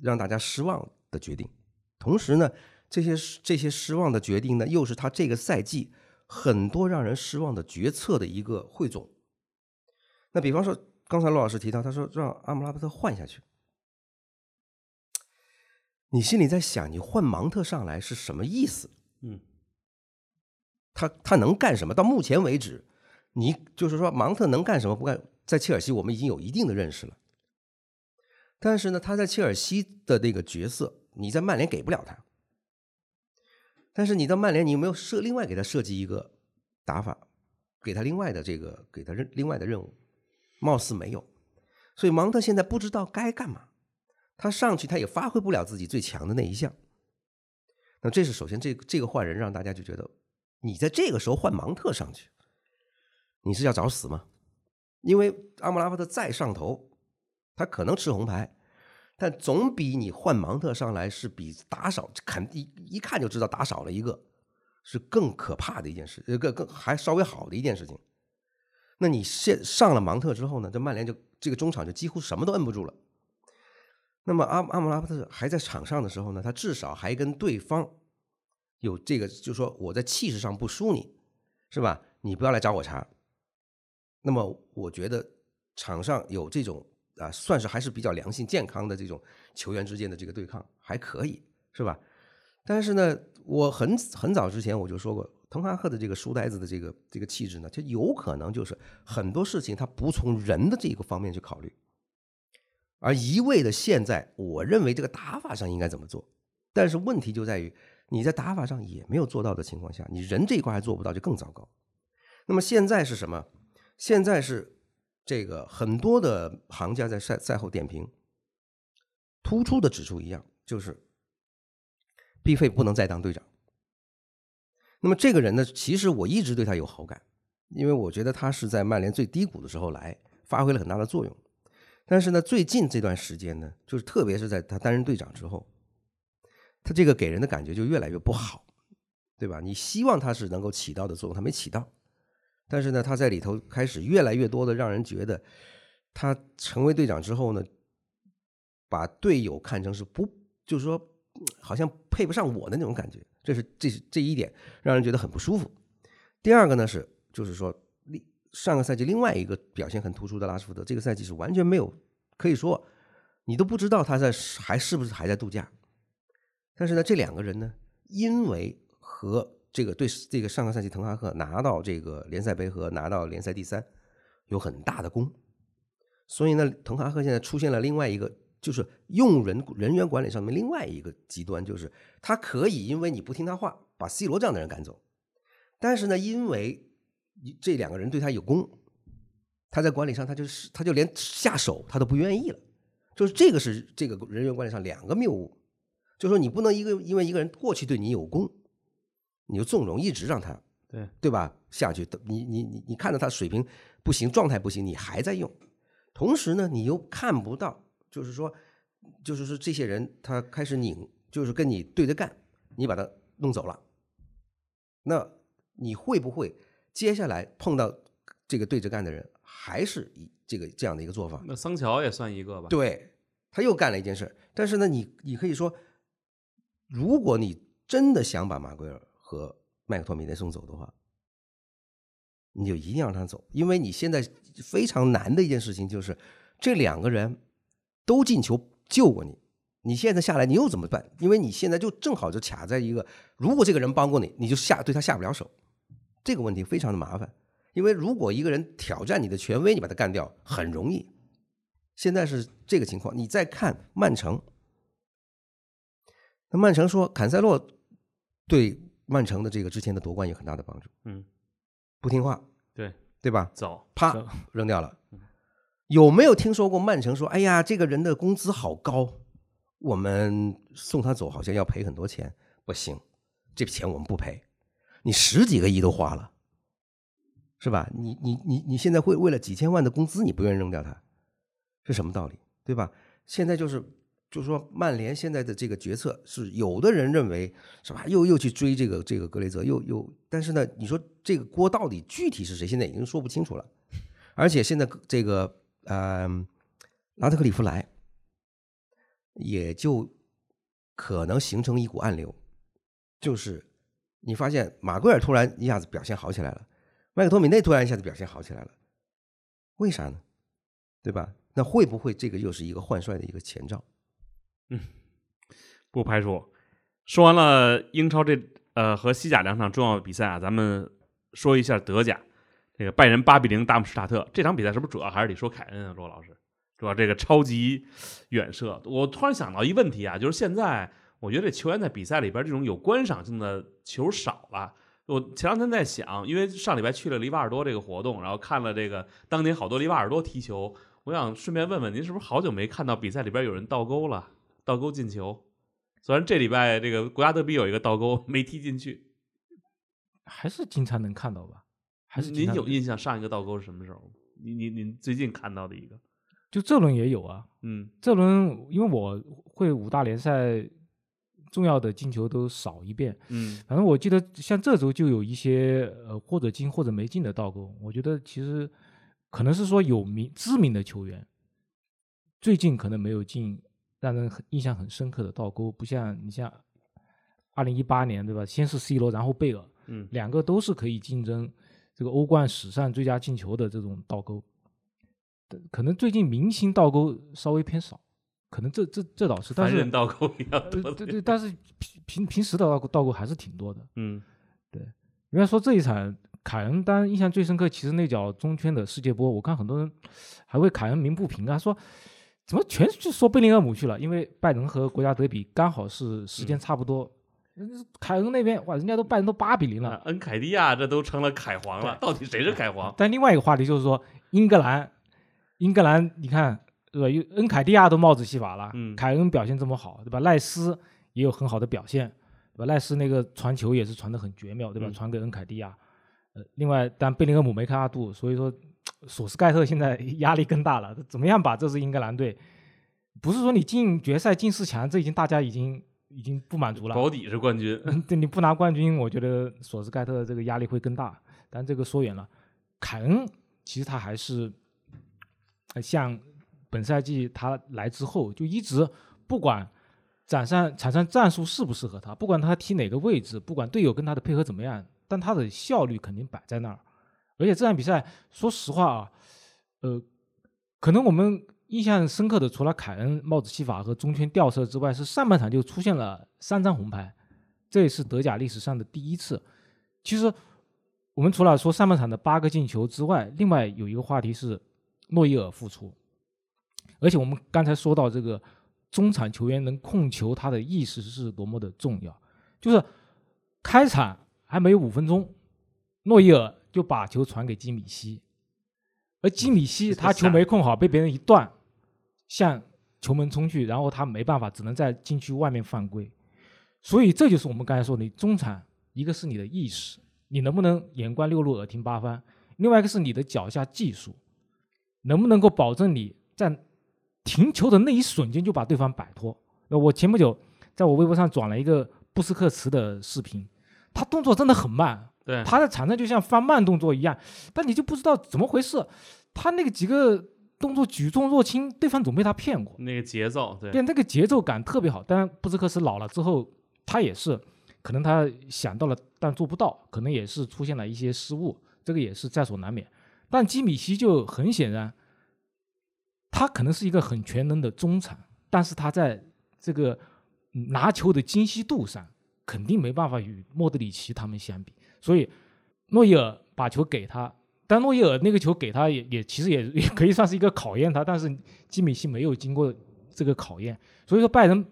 让大家失望的决定，同时呢，这些这些失望的决定呢，又是他这个赛季很多让人失望的决策的一个汇总。那比方说，刚才罗老师提到，他说让阿姆拉巴特换下去。你心里在想，你换芒特上来是什么意思？嗯，他他能干什么？到目前为止，你就是说芒特能干什么不干？在切尔西，我们已经有一定的认识了。但是呢，他在切尔西的那个角色，你在曼联给不了他。但是你到曼联，你有没有设另外给他设计一个打法，给他另外的这个给他任另外的任务？貌似没有。所以芒特现在不知道该干嘛。他上去，他也发挥不了自己最强的那一项。那这是首先，这这个换人让大家就觉得，你在这个时候换芒特上去，你是要找死吗？因为阿姆拉巴特再上头，他可能吃红牌，但总比你换芒特上来是比打少，肯一一看就知道打少了一个，是更可怕的一件事，更更还稍微好的一件事情。那你现上了芒特之后呢？这曼联就这个中场就几乎什么都摁不住了。那么阿阿姆拉巴特还在场上的时候呢，他至少还跟对方有这个，就是说我在气势上不输你，是吧？你不要来找我茬。那么我觉得场上有这种啊，算是还是比较良性健康的这种球员之间的这个对抗还可以，是吧？但是呢，我很很早之前我就说过，滕哈赫的这个书呆子的这个这个气质呢，就有可能就是很多事情他不从人的这个方面去考虑。而一味的现在，我认为这个打法上应该怎么做，但是问题就在于你在打法上也没有做到的情况下，你人这一块还做不到，就更糟糕。那么现在是什么？现在是这个很多的行家在赛赛后点评，突出的指出一样，就是毕费不能再当队长。那么这个人呢，其实我一直对他有好感，因为我觉得他是在曼联最低谷的时候来，发挥了很大的作用。但是呢，最近这段时间呢，就是特别是在他担任队长之后，他这个给人的感觉就越来越不好，对吧？你希望他是能够起到的作用，他没起到。但是呢，他在里头开始越来越多的让人觉得，他成为队长之后呢，把队友看成是不，就是说好像配不上我的那种感觉。这是这是这一点让人觉得很不舒服。第二个呢是，就是说。上个赛季另外一个表现很突出的拉什福德，这个赛季是完全没有，可以说你都不知道他在还是不是还在度假。但是呢，这两个人呢，因为和这个对这个上个赛季滕哈赫拿到这个联赛杯和拿到联赛第三有很大的功，所以呢，滕哈赫现在出现了另外一个，就是用人人员管理上面另外一个极端，就是他可以因为你不听他话，把 C 罗这样的人赶走，但是呢，因为这两个人对他有功，他在管理上他就是他就连下手他都不愿意了，就是这个是这个人员管理上两个谬误。就是说你不能一个因为一个人过去对你有功，你就纵容一直让他对对吧下去？你你你你看到他水平不行，状态不行，你还在用，同时呢，你又看不到，就是说，就是说这些人他开始拧，就是跟你对着干，你把他弄走了，那你会不会接下来碰到这个对着干的人，还是以这个这样的一个做法？那桑乔也算一个吧？对，他又干了一件事，但是呢，你你可以说。如果你真的想把马奎尔和麦克托米奈送走的话，你就一定要让他走，因为你现在非常难的一件事情就是这两个人都进球救过你，你现在下来你又怎么办？因为你现在就正好就卡在一个，如果这个人帮过你，你就下对他下不了手，这个问题非常的麻烦。因为如果一个人挑战你的权威，你把他干掉很容易。现在是这个情况，你再看曼城。那曼城说，坎塞洛对曼城的这个之前的夺冠有很大的帮助。嗯，不听话，对对吧？走，啪扔掉了。有没有听说过曼城说：“哎呀，这个人的工资好高，我们送他走好像要赔很多钱。”不行，这笔钱我们不赔。你十几个亿都花了，是吧？你你你你现在会为了几千万的工资，你不愿意扔掉他，是什么道理？对吧？现在就是。就是说，曼联现在的这个决策是有的人认为是吧？又又去追这个这个格雷泽，又又，但是呢，你说这个锅到底具体是谁？现在已经说不清楚了。而且现在这个呃，拉特克里夫来，也就可能形成一股暗流，就是你发现马圭尔突然一下子表现好起来了，麦克托米内突然一下子表现好起来了，为啥呢？对吧？那会不会这个又是一个换帅的一个前兆？嗯，不排除。说完了英超这呃和西甲两场重要的比赛啊，咱们说一下德甲。这个拜仁八比零大姆施塔特这场比赛是不是主要还是得说凯恩啊？罗老师，主要这个超级远射。我突然想到一问题啊，就是现在我觉得这球员在比赛里边这种有观赏性的球少了。我前两天在想，因为上礼拜去了里瓦尔多这个活动，然后看了这个当年好多里瓦尔多踢球，我想顺便问问您，是不是好久没看到比赛里边有人倒钩了？倒钩进球，虽然这礼拜这个国家德比有一个倒钩没踢进去，还是经常能看到吧？还是您有印象上一个倒钩是什么时候？您您您最近看到的一个？就这轮也有啊，嗯，这轮因为我会五大联赛重要的进球都扫一遍，嗯，反正我记得像这周就有一些呃或者进或者没进的倒钩，我觉得其实可能是说有名知名的球员最近可能没有进。让人很印象很深刻的倒钩，不像你像二零一八年对吧？先是 C 罗，然后贝尔，嗯，两个都是可以竞争这个欧冠史上最佳进球的这种倒钩。可能最近明星倒钩稍微偏少，可能这这这倒是，但是倒钩比较多。对对，但是平平平时的倒钩倒钩还是挺多的。嗯，对。应该说这一场凯恩，当然印象最深刻，其实那脚中圈的世界波，我看很多人还为凯恩鸣不平啊，说。怎么全去说贝林厄姆去了？因为拜仁和国家德比刚好是时间差不多。凯恩那边哇，人家都拜仁都八比零了，恩凯蒂亚这都成了凯皇了。到底谁是凯皇？但另外一个话题就是说，英格兰，英格兰，你看对吧？恩凯蒂亚都帽子戏法了，凯恩表现这么好，对吧？赖斯也有很好的表现，对吧？赖斯那个传球也是传的很绝妙，对吧？传给恩凯蒂亚。呃，另外，但贝林厄姆没开阿杜，所以说。索斯盖特现在 压力更大了，怎么样把这支英格兰队？不是说你进决赛进四强，这已经大家已经已经不满足了。保底是冠军，对，你不拿冠军，我觉得索斯盖特这个压力会更大。但这个说远了，凯恩其实他还是像本赛季他来之后就一直不管场上场上战术适不适合他，不管他踢哪个位置，不管队友跟他的配合怎么样，但他的效率肯定摆在那儿。而且这场比赛，说实话啊，呃，可能我们印象深刻的，除了凯恩帽子戏法和中圈吊射之外，是上半场就出现了三张红牌，这也是德甲历史上的第一次。其实我们除了说上半场的八个进球之外，另外有一个话题是诺伊尔复出，而且我们刚才说到这个中场球员能控球，他的意识是多么的重要。就是开场还没有五分钟，诺伊尔就把球传给基米希，而基米希他球没控好，被别人一断，向球门冲去，然后他没办法，只能在禁区外面犯规。所以这就是我们刚才说的，中场一个是你的意识，你能不能眼观六路，耳听八方；另外一个是你的脚下技术，能不能够保证你在停球的那一瞬间就把对方摆脱。那我前不久在我微博上转了一个布斯克茨的视频，他动作真的很慢，对，他在场上就像放慢动作一样，但你就不知道怎么回事，他那个几个动作举重若轻，对方总被他骗过。那个节奏，对，对，那个节奏感特别好。当然，布斯克斯老了之后，他也是，可能他想到了，但做不到，可能也是出现了一些失误，这个也是在所难免。但基米希就很显然，他可能是一个很全能的中场，但是他在这个嗯拿球的精细度上，肯定没办法与莫德里奇他们相比。所以，诺伊尔把球给他，但诺伊尔那个球给他也也其实也也可以算是一个考验他，但是基米希没有经过这个考验，所以说拜仁，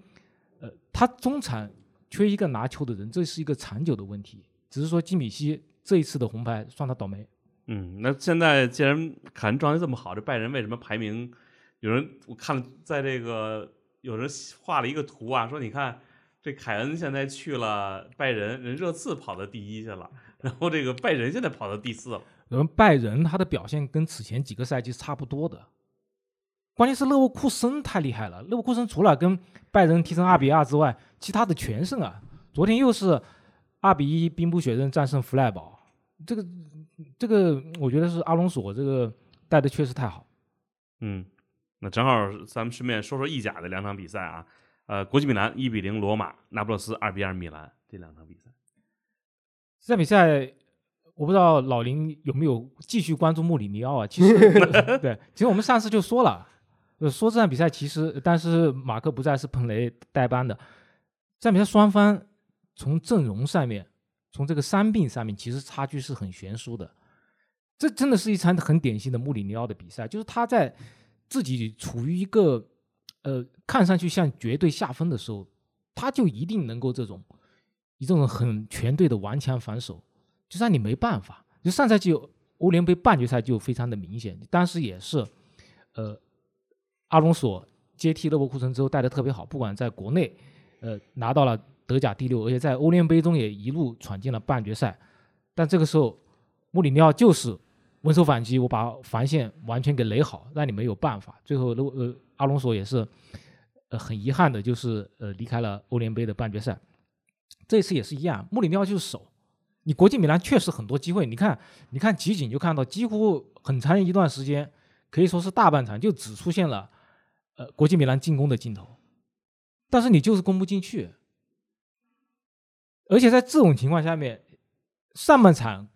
呃，他中场缺一个拿球的人，这是一个长久的问题。只是说基米希这一次的红牌算他倒霉，嗯，那现在既然凯恩状态这么好，这拜仁为什么排名？有人我看了，在这个有人画了一个图啊，说你看这凯恩现在去了拜仁，人热刺跑到第一去了，然后这个拜仁现在跑到第四了。然后拜仁他的表现跟此前几个赛季是差不多的，关键是勒沃库森太厉害了。勒沃库森除了跟拜仁踢成二比二之外，其他的全胜啊！昨天又是二比一兵不血刃战胜弗赖堡，这个这个我觉得是阿隆索这个带的确实太好。嗯，那正好咱们顺便说说意甲的两场比赛啊，呃，国际米兰一比零罗马，那不勒斯二比二米兰这两场比赛。这场比赛我不知道老林有没有继续关注穆里尼奥啊？其实 对，其实我们上次就说了，呃，说这场比赛其实，但是马克不在，是彭雷代班的。这场比赛双方从阵容上面，从这个伤病上面，其实差距是很悬殊的。这真的是一场很典型的穆里尼奥的比赛，就是他在自己处于一个呃看上去像绝对下风的时候，他就一定能够这种以这种很全队的顽强防守，就让你没办法。就上赛季欧联杯半决赛就非常的明显，当时也是呃阿隆索接替勒沃库森之后带的特别好，不管在国内呃拿到了德甲第六，而且在欧联杯中也一路闯进了半决赛。但这个时候穆里尼奥就是稳守反击，我把防线完全给垒好，让你没有办法。最后如，呃，阿隆索也是，呃，很遗憾的，就是呃离开了欧联杯的半决赛。这次也是一样，穆里尼奥就是守。你国际米兰确实很多机会，你看，你看集锦就看到，几乎很长一段时间，可以说是大半场就只出现了，呃，国际米兰进攻的镜头，但是你就是攻不进去。而且在这种情况下面，上半场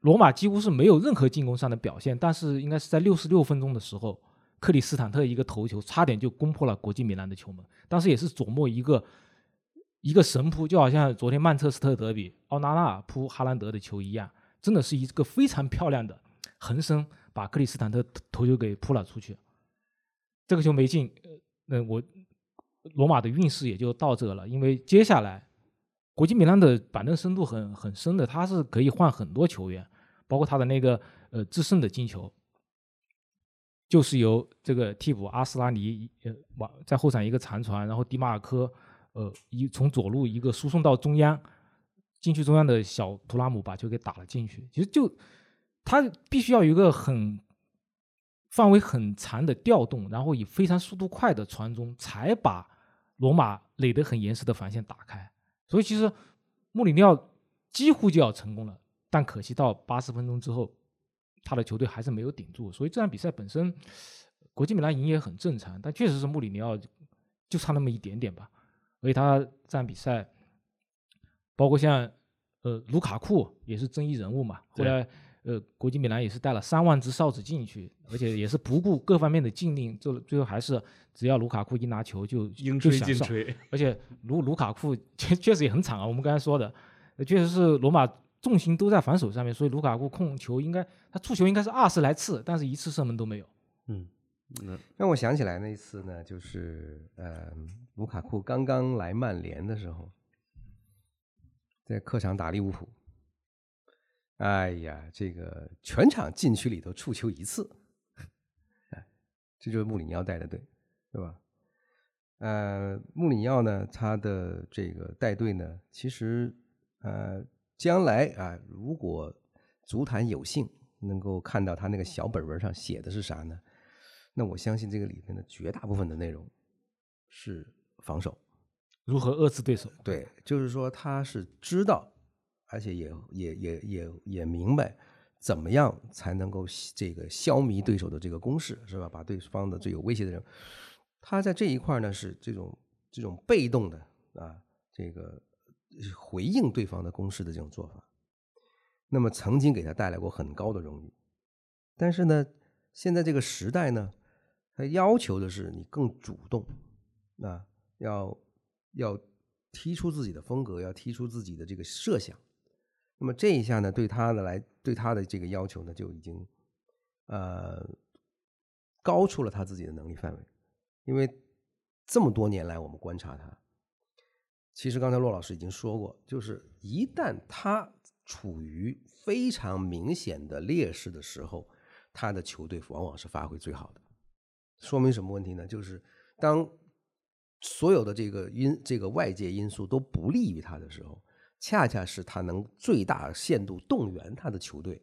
罗马几乎是没有任何进攻上的表现，但是应该是在六十六分钟的时候，克里斯坦特一个头球差点就攻破了国际米兰的球门，当时也是琢磨一个一个神扑，就好像昨天曼彻斯特德比奥纳纳扑哈兰德的球一样，真的是一个非常漂亮的横身，把克里斯坦特头球给扑了出去。这个球没进，呃，那我罗马的运势也就到这了，因为接下来。国际米兰的板凳深度很很深的，他是可以换很多球员，包括他的那个呃制胜的进球，就是由这个替补阿斯拉尼呃往在后场一个长传，然后迪马尔科呃一从左路一个输送到中央，禁区中央的小图拉姆把球给打了进去。其实就他必须要有一个很范围很长的调动，然后以非常速度快的传中，才把罗马垒得很严实的防线打开。所以其实穆里尼奥几乎就要成功了，但可惜到八十分钟之后，他的球队还是没有顶住。所以这场比赛本身，国际米兰赢也很正常，但确实是穆里尼奥就差那么一点点吧。所以他这场比赛，包括像呃卢卡库也是争议人物嘛，后来呃，国际米兰也是带了三万只哨子进去，而且也是不顾各方面的禁令，最最后还是只要卢卡库一拿球就应吹就享受。尽吹，而且卢卢卡库 确确实也很惨啊，我们刚才说的，呃确实是罗马重心都在防守上面，所以卢卡库控球应该他触球应该是二十来次，但是一次射门都没有。嗯，那让我想起来那一次呢，就是呃，卢卡库刚刚来曼联的时候，在客场打利物浦，哎呀，这个全场禁区里头触球一次，哎，这就是穆里尼奥带的队，对吧？呃，穆里尼奥呢，他的这个带队呢，其实呃，将来啊，如果足坛有幸能够看到他那个小本本上写的是啥呢？那我相信这个里面的绝大部分的内容是防守，如何遏制对手？对，就是说他是知道，而且也也也也也明白怎么样才能够这个消弭对手的这个攻势，是吧？把对方的最有威胁的人，他在这一块呢是这种这种被动的啊，这个回应对方的攻势的这种做法，那么曾经给他带来过很高的荣誉，但是呢，现在这个时代呢。他要求的是你更主动，啊，要要提出自己的风格，要提出自己的这个设想。那么这一下呢，对他的来对他的这个要求呢，就已经呃高出了他自己的能力范围。因为这么多年来，我们观察他，其实刚才骆老师已经说过，就是一旦他处于非常明显的劣势的时候，他的球队往往是发挥最好的。说明什么问题呢？就是当所有的这个因这个外界因素都不利于他的时候，恰恰是他能最大限度动员他的球队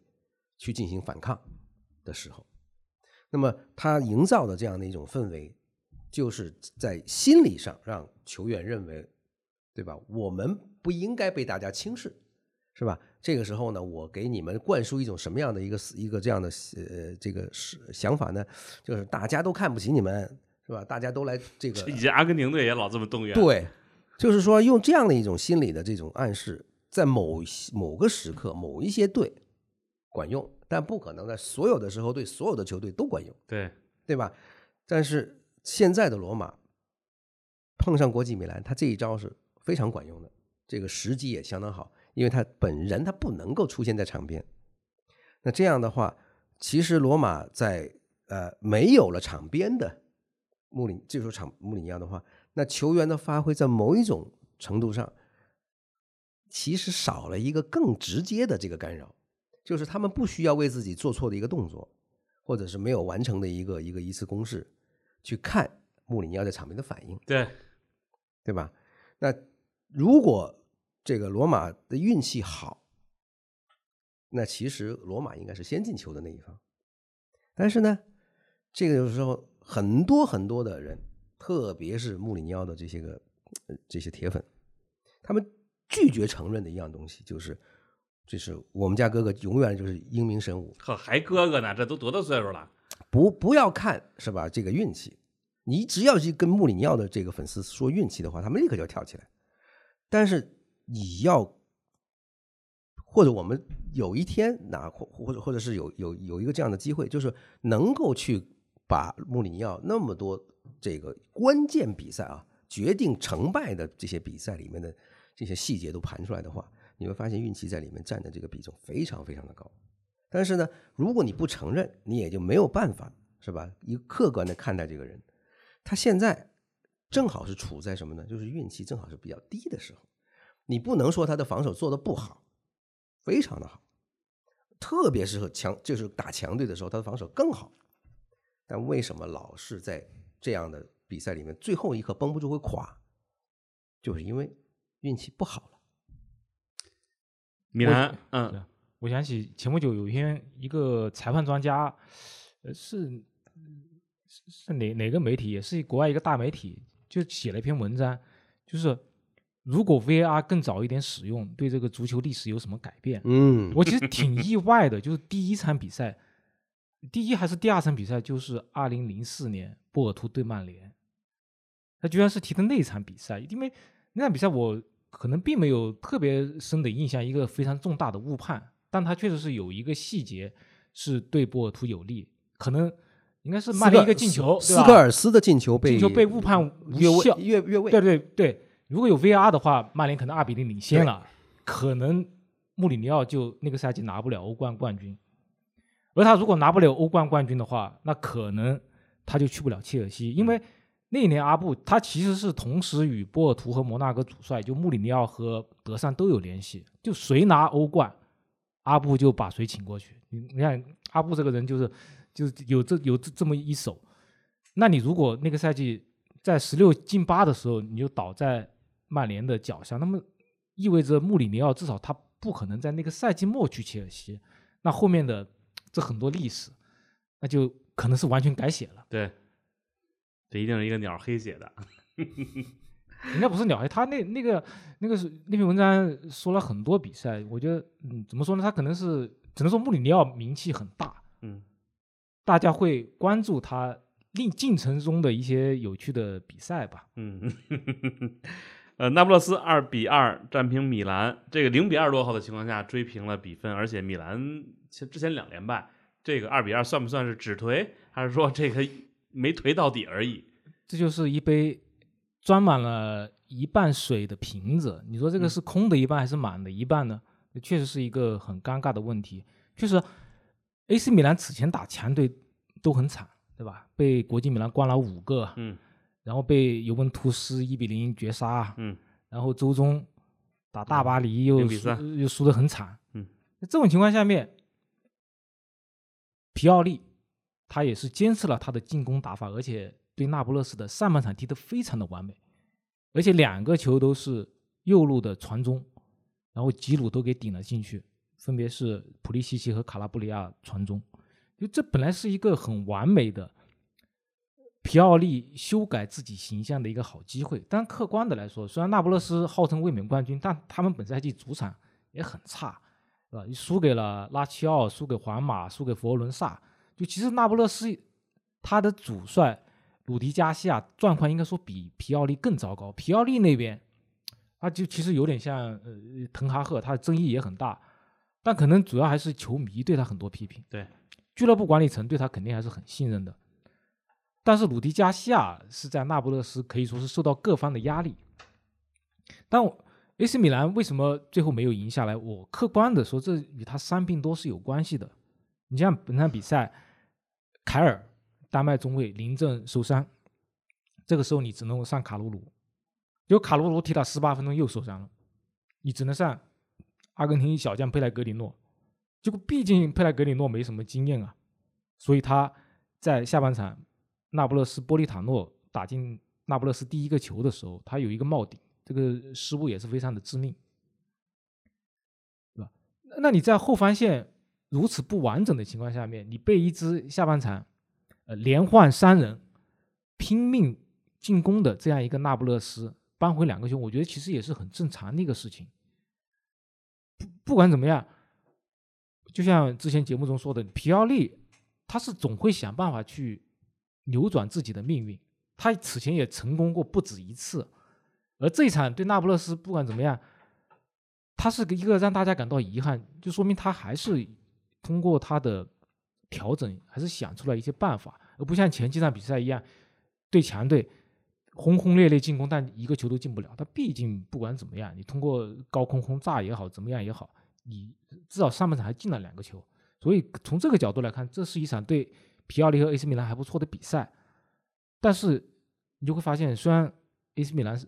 去进行反抗的时候。那么他营造的这样的一种氛围，就是在心理上让球员认为，对吧？我们不应该被大家轻视，是吧？这个时候呢，我给你们灌输一种什么样的一个一个这样的呃这个是想法呢？就是大家都看不起你们，是吧？大家都来这个以前阿根廷队也老这么动员，对，就是说用这样的一种心理的这种暗示，在某某个时刻某一些队管用，但不可能在所有的时候对所有的球队都管用，对对吧？但是现在的罗马碰上国际米兰，他这一招是非常管用的，这个时机也相当好。因为他本人他不能够出现在场边，那这样的话，其实罗马在呃没有了场边的穆里，这时候场穆里尼奥的话，那球员的发挥在某一种程度上，其实少了一个更直接的这个干扰，就是他们不需要为自己做错的一个动作，或者是没有完成的一个一个一次攻势，去看穆里尼奥在场边的反应，对对吧？那如果这个罗马的运气好，那其实罗马应该是先进球的那一方，但是呢，这个有时候很多很多的人，特别是穆里尼奥的这些个这些铁粉，他们拒绝承认的一样东西，就是这是我们家哥哥永远就是英明神武，呵，还哥哥呢，这都多大岁数了？不不要看是吧？这个运气，你只要去跟穆里尼奥的这个粉丝说运气的话，他们立刻就跳起来，但是。你要，或者我们有一天拿或或者或者是有有有一个这样的机会，就是能够去把穆里尼奥那么多这个关键比赛啊，决定成败的这些比赛里面的这些细节都盘出来的话，你会发现运气在里面占的这个比重非常非常的高。但是呢，如果你不承认，你也就没有办法，是吧？一客观的看待这个人，他现在正好是处在什么呢？就是运气正好是比较低的时候。你不能说他的防守做的不好，非常的好，特别适合强就是打强队的时候，他的防守更好。但为什么老是在这样的比赛里面最后一刻绷不住会垮？就是因为运气不好了。米兰，嗯，我想起前不久有一天一个裁判专家，呃，是是哪哪个媒体，也是国外一个大媒体，就写了一篇文章，就是。如果 VAR 更早一点使用，对这个足球历史有什么改变？嗯，我其实挺意外的，就是第一场比赛，第一还是第二场比赛，就是二零零四年波尔图对曼联，他居然是提的那场比赛，因为那场比赛我可能并没有特别深的印象，一个非常重大的误判，但他确实是有一个细节是对波尔图有利，可能应该是曼联一个进球，斯科尔斯的进球被进球被误判无越效位，越越位，对对对，如果有 VAR 的话，曼联可能二比零领先了，可能穆里尼奥就那个赛季拿不了欧冠冠军。而他如果拿不了欧冠冠军的话，那可能他就去不了切尔西，因为那一年阿布他其实是同时与波尔图和摩纳哥主帅，就穆里尼奥和德尚都有联系，就谁拿欧冠，阿布就把谁请过去。你你看阿布这个人就是就是有这有这这么一手，那你如果那个赛季在十六进八的时候你就倒在曼联的脚下，那么意味着穆里尼奥至少他不可能在那个赛季末去切尔西，那后面的这很多历史，那就可能是完全改写了。对，这一定是一个鸟黑写的。应该不是鸟黑，他那那个那个是那篇文章说了很多比赛，我觉得嗯，怎么说呢？他可能是只能说穆里尼奥名气很大，嗯，大家会关注他进进程中的一些有趣的比赛吧。嗯，呃，那不勒斯二比二战平米兰，这个零比二落后的情况下追平了比分，而且米兰前之前两连败，这个二比二算不算是止颓，还是说这个没颓到底而已？这就是一杯装满了一半水的瓶子，你说这个嗯是空的一半还是满的一半呢？这确实是一个很尴尬的问题。确实，AC 米兰此前打强队都很惨，对吧？被国际米兰灌了五个，嗯然后被尤文图斯一比零绝杀，嗯，然后周中打大巴黎又0比输3又输得很惨，嗯，那这种情况下面，皮奥利他也是坚持了他的进攻打法，而且对那不勒斯的上半场踢得非常的完美，而且两个球都是右路的传中，然后吉鲁都给顶了进去，分别是普利西奇和卡拉布里亚传中，就这本来是一个很完美的皮奥利修改自己形象的一个好机会。但客观的来说，虽然那不勒斯号称卫冕冠军，但他们本赛季主场也很差，对吧？输给了拉齐奥，输给皇马，输给佛罗伦萨。就其实那不勒斯他的主帅鲁迪加西亚状况应该说比皮奥利更糟糕。皮奥利那边，他就其实有点像呃滕哈赫，他的争议也很大，但可能主要还是球迷对他很多批评。对，俱乐部管理层对他肯定还是很信任的。但是鲁迪加西亚是在那不勒斯可以说是受到各方的压力。但 AC 米兰为什么最后没有赢下来？我客观的说，这与他伤病多是有关系的。你像本场比赛，凯尔丹麦中卫临阵受伤，这个时候你只能上卡鲁鲁，结果卡鲁鲁踢到十八分钟又受伤了，你只能上阿根廷小将佩莱格里诺。结果毕竟佩莱格里诺没什么经验啊，所以他在下半场那不勒斯波利塔诺打进那不勒斯第一个球的时候，他有一个帽顶，这个失误也是非常的致命，对吧？那你在后防线如此不完整的情况下面，你被一支下半场呃连换三人拼命进攻的这样一个那不勒斯扳回两个球，我觉得其实也是很正常的一个事情。不管怎么样，就像之前节目中说的，皮奥利他是总会想办法去扭转自己的命运。他此前也成功过不止一次，而这一场对那不勒斯，不管怎么样，他是一个让大家感到遗憾，就说明他还是通过他的调整，还是想出来一些办法，而不像前几场比赛一样对强队轰轰烈烈进攻，但一个球都进不了。他毕竟不管怎么样，你通过高空轰炸也好，怎么样也好，你至少上半场还进了两个球，所以从这个角度来看，这是一场对皮奥利和 AC 米兰还不错的比赛。但是你就会发现，虽然 AC 米兰是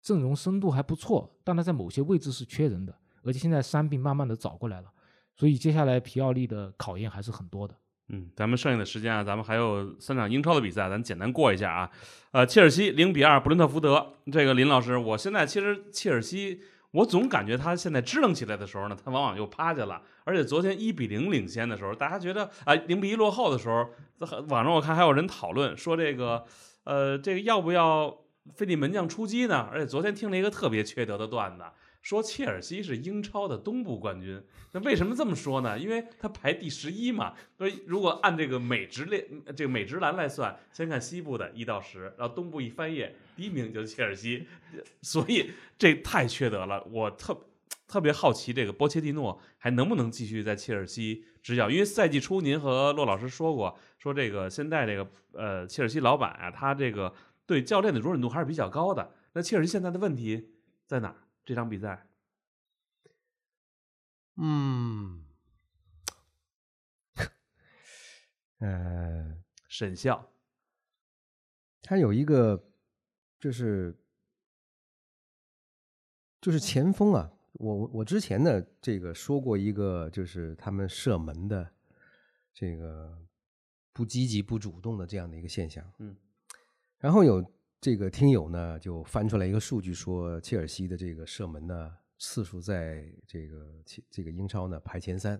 阵容深度还不错，但他在某些位置是缺人的，而且现在伤病慢慢的找过来了，所以接下来皮奥利的考验还是很多的。嗯，咱们剩下的时间啊，咱们还有三场英超的比赛，咱简单过一下啊。呃，切尔西零比二布伦特福德，这个林老师，我现在其实切尔西，我总感觉他现在支棱起来的时候呢，他往往又趴下了。而且昨天一比零领先的时候，大家觉得啊，零、比一落后的时候，网上我看还有人讨论说这个，呃，这个要不要费力门将出击呢？而且昨天听了一个特别缺德的段子。说切尔西是英超的东部冠军，那为什么这么说呢？因为他排第十一嘛，所以如果按这个美职列这个美职栏来算，先看西部的一到十，然后东部一翻页，第一名就是切尔西，所以这太缺德了。我特特别好奇这个波切蒂诺还能不能继续在切尔西执教，因为赛季初您和骆老师说过，说这个现在这个呃切尔西老板啊，他这个对教练的容忍度还是比较高的。那切尔西现在的问题在哪儿？这场比赛，嗯，呃，沈笑，他有一个就是就是前锋啊，我我之前呢这个说过一个，就是他们射门的这个不积极、不主动的这样的一个现象。嗯，然后有这个听友呢就翻出来一个数据，说切尔西的这个射门呢次数在这个这个英超呢排前三。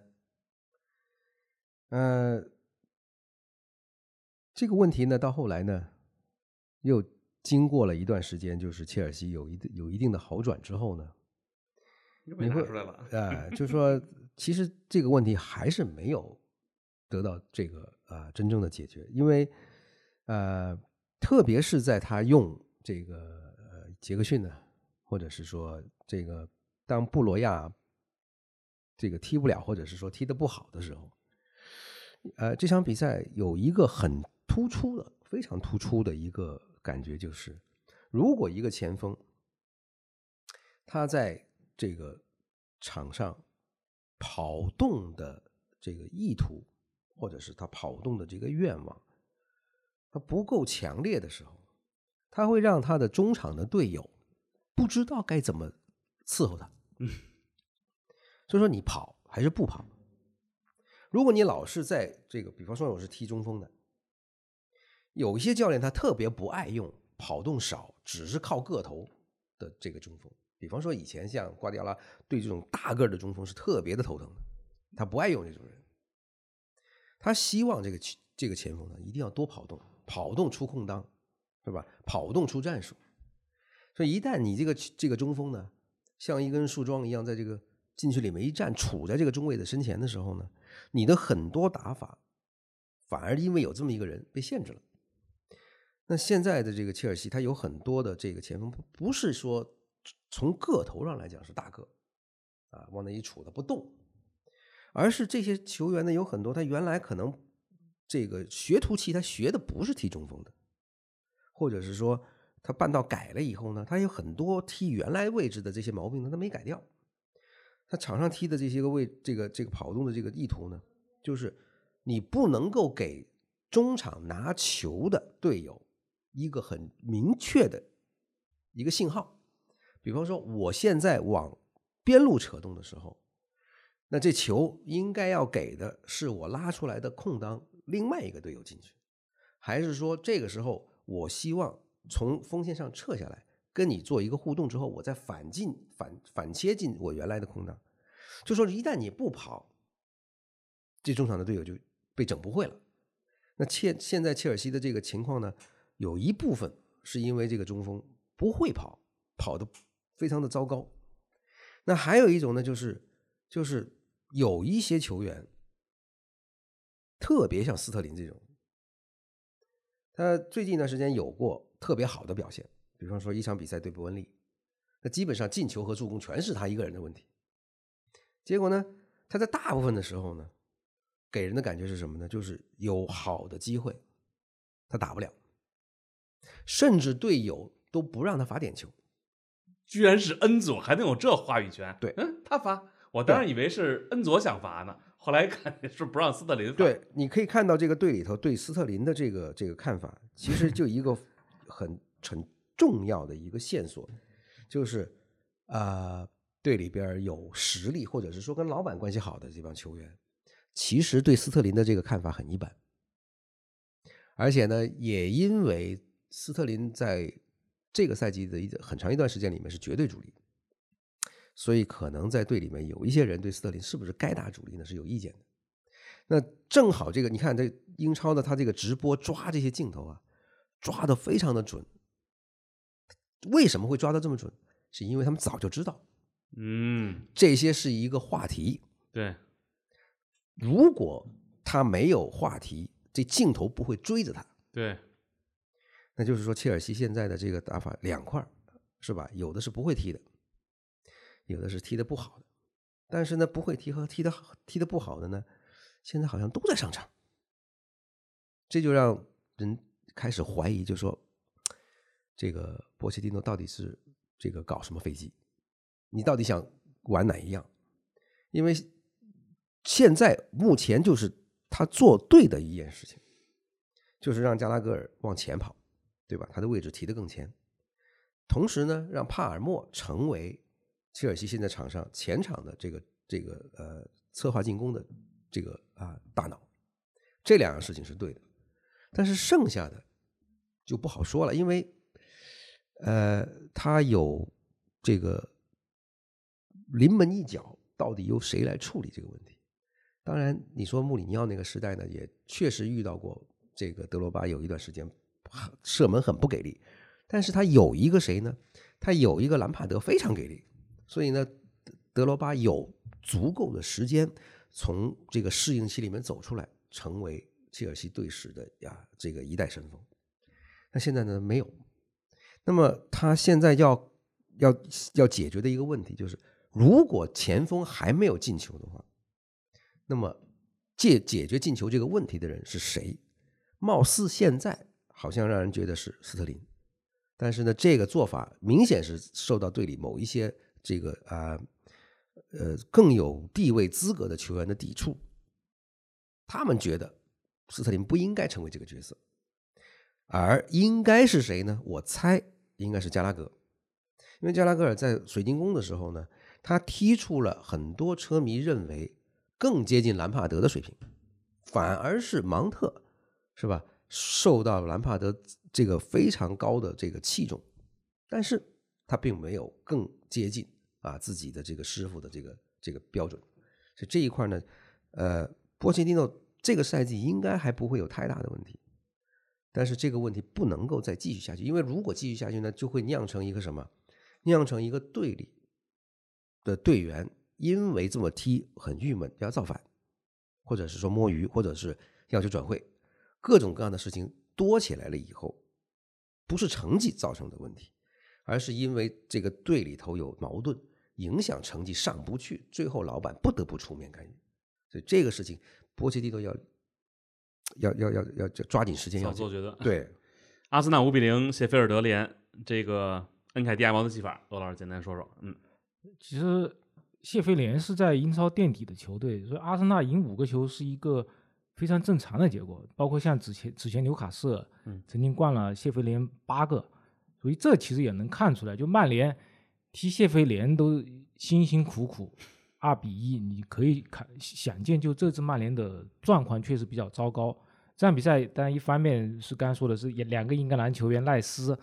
呃，这个问题呢到后来呢又经过了一段时间，就是切尔西有一有一定的好转之后呢，又被你会拿出来了。呃，就是说，其实这个问题还是没有得到这个啊、呃真正的解决，因为呃，特别是在他用这个呃杰克逊呢，或者是说这个当布罗亚这个踢不了，或者是说踢得不好的时候，呃，这场比赛有一个很突出的、非常突出的一个感觉，就是如果一个前锋他在这个场上跑动的这个意图，或者是他跑动的这个愿望，他不够强烈的时候，他会让他的中场的队友不知道该怎么伺候他。所以说，你跑还是不跑？如果你老是在这个，比方说我是踢中锋的，有一些教练他特别不爱用跑动少，只是靠个头的这个中锋。比方说以前像瓜迪奥拉对这种大个儿的中锋是特别的头疼的，他不爱用这种人，他希望这个这个前锋呢一定要多跑动，跑动出空当，是吧？跑动出战术。所以一旦你这个这个中锋呢，像一根树桩一样在这个禁区里面一站，杵在这个中卫的身前的时候呢，你的很多打法反而因为有这么一个人被限制了。那现在的这个切尔西，他有很多的这个前锋，不是说从个头上来讲是大个啊，往那一杵他不动，而是这些球员呢有很多他原来可能这个学徒期他学的不是踢中锋的，或者是说他半道改了以后呢，他有很多踢原来位置的这些毛病呢他没改掉，他场上踢的这些个位这个这个跑动的这个意图呢，就是你不能够给中场拿球的队友一个很明确的一个信号，比方说我现在往边路扯动的时候，那这球应该要给的是我拉出来的空当，另外一个队友进去，还是说这个时候我希望从锋线上撤下来，跟你做一个互动之后，我再反进反反切进我原来的空档，就说一旦你不跑，这中场的队友就被整不会了。那切现在切尔西的这个情况呢，有一部分是因为这个中锋不会跑，跑的非常的糟糕。那还有一种呢，就是就是有一些球员，特别像斯特林这种，他最近一段时间有过特别好的表现，比方说一场比赛对伯恩利，那基本上进球和助攻全是他一个人的问题。结果呢，他在大部分的时候呢，给人的感觉是什么呢？就是有好的机会，他打不了，甚至队友都不让他罚点球。居然是恩佐还能有这话语权？对嗯，他罚，我当然以为是恩佐想罚呢，后来看见 是不让斯特林罚。对，你可以看到这个队里头对斯特林的这个这个看法，其实就一个 很很重要的一个线索，就是啊、队里边有实力或者是说跟老板关系好的这帮球员，其实对斯特林的这个看法很一般，而且呢，也因为斯特林在这个赛季的一很长一段时间里面是绝对主力，所以可能在队里面有一些人对斯特林是不是该打主力呢是有意见的。那正好这个，你看这英超的他这个直播抓这些镜头啊，抓的非常的准。为什么会抓的这么准？是因为他们早就知道嗯，这些是一个话题。对，如果他没有话题，这镜头不会追着他。对，那就是说，切尔西现在的这个打法两块是吧？有的是不会踢的，有的是踢得不好的，但是呢，不会踢和踢得踢得不好的呢，现在好像都在上场，这就让人开始怀疑，就说这个波切蒂诺到底是这个搞什么飞机？你到底想玩哪一样？因为现在目前就是他做对的一件事情，就是让加拉格尔往前跑，对吧？他的位置提得更前，同时呢，让帕尔默成为切尔西现在场上前场的这个这个呃策划进攻的这个啊大脑，这两样事情是对的，但是剩下的就不好说了，因为呃他有这个临门一脚，到底由谁来处理这个问题？当然，你说穆里尼奥那个时代呢，也确实遇到过这个德罗巴有一段时间射门很不给力，但是他有一个谁呢？他有一个兰帕德非常给力，所以呢，德罗巴有足够的时间从这个适应期里面走出来，成为切尔西队史的呀这个一代神锋。那现在呢没有，那么他现在要要要解决的一个问题就是，如果前锋还没有进球的话。那么，解解决进球这个问题的人是谁？貌似现在好像让人觉得是斯特林，但是呢，这个做法明显是受到队里某一些这个啊呃更有地位资格的球员的抵触。他们觉得斯特林不应该成为这个角色，而应该是谁呢？我猜应该是加拉格，因为加拉格尔在水晶宫的时候呢，他踢出了很多车迷认为。更接近兰帕德的水平，反而是芒特，是吧？受到兰帕德这个非常高的这个器重，但是他并没有更接近啊自己的这个师傅的这个这个标准，所以这一块呢，呃，波切蒂诺这个赛季应该还不会有太大的问题，但是这个问题不能够再继续下去，因为如果继续下去呢，就会酿成一个什么？酿成一个队里的队员。因为这么踢很郁闷，要造反，或者是说摸鱼，或者是要求转会，各种各样的事情多起来了以后，不是成绩造成的问题，而是因为这个队里头有矛盾，影响成绩上不去，最后老板不得不出面干预。所以这个事情，波切蒂诺要要要要要抓紧时间要做决断。对，阿森纳五比零谢菲尔德联，这个恩凯蒂亚毛的技法，罗老师简单说说。嗯，其实。谢菲联是在英超垫底的球队，所以阿森纳赢五个球是一个非常正常的结果。包括像之前之前纽卡斯尔，曾经灌了谢菲联八个，所以这其实也能看出来，就曼联踢谢菲联都辛辛苦苦，二比一，你可以看想见，就这支曼联的状况确实比较糟糕。这场比赛当然一方面是刚刚说的是两个英格兰球员赖斯，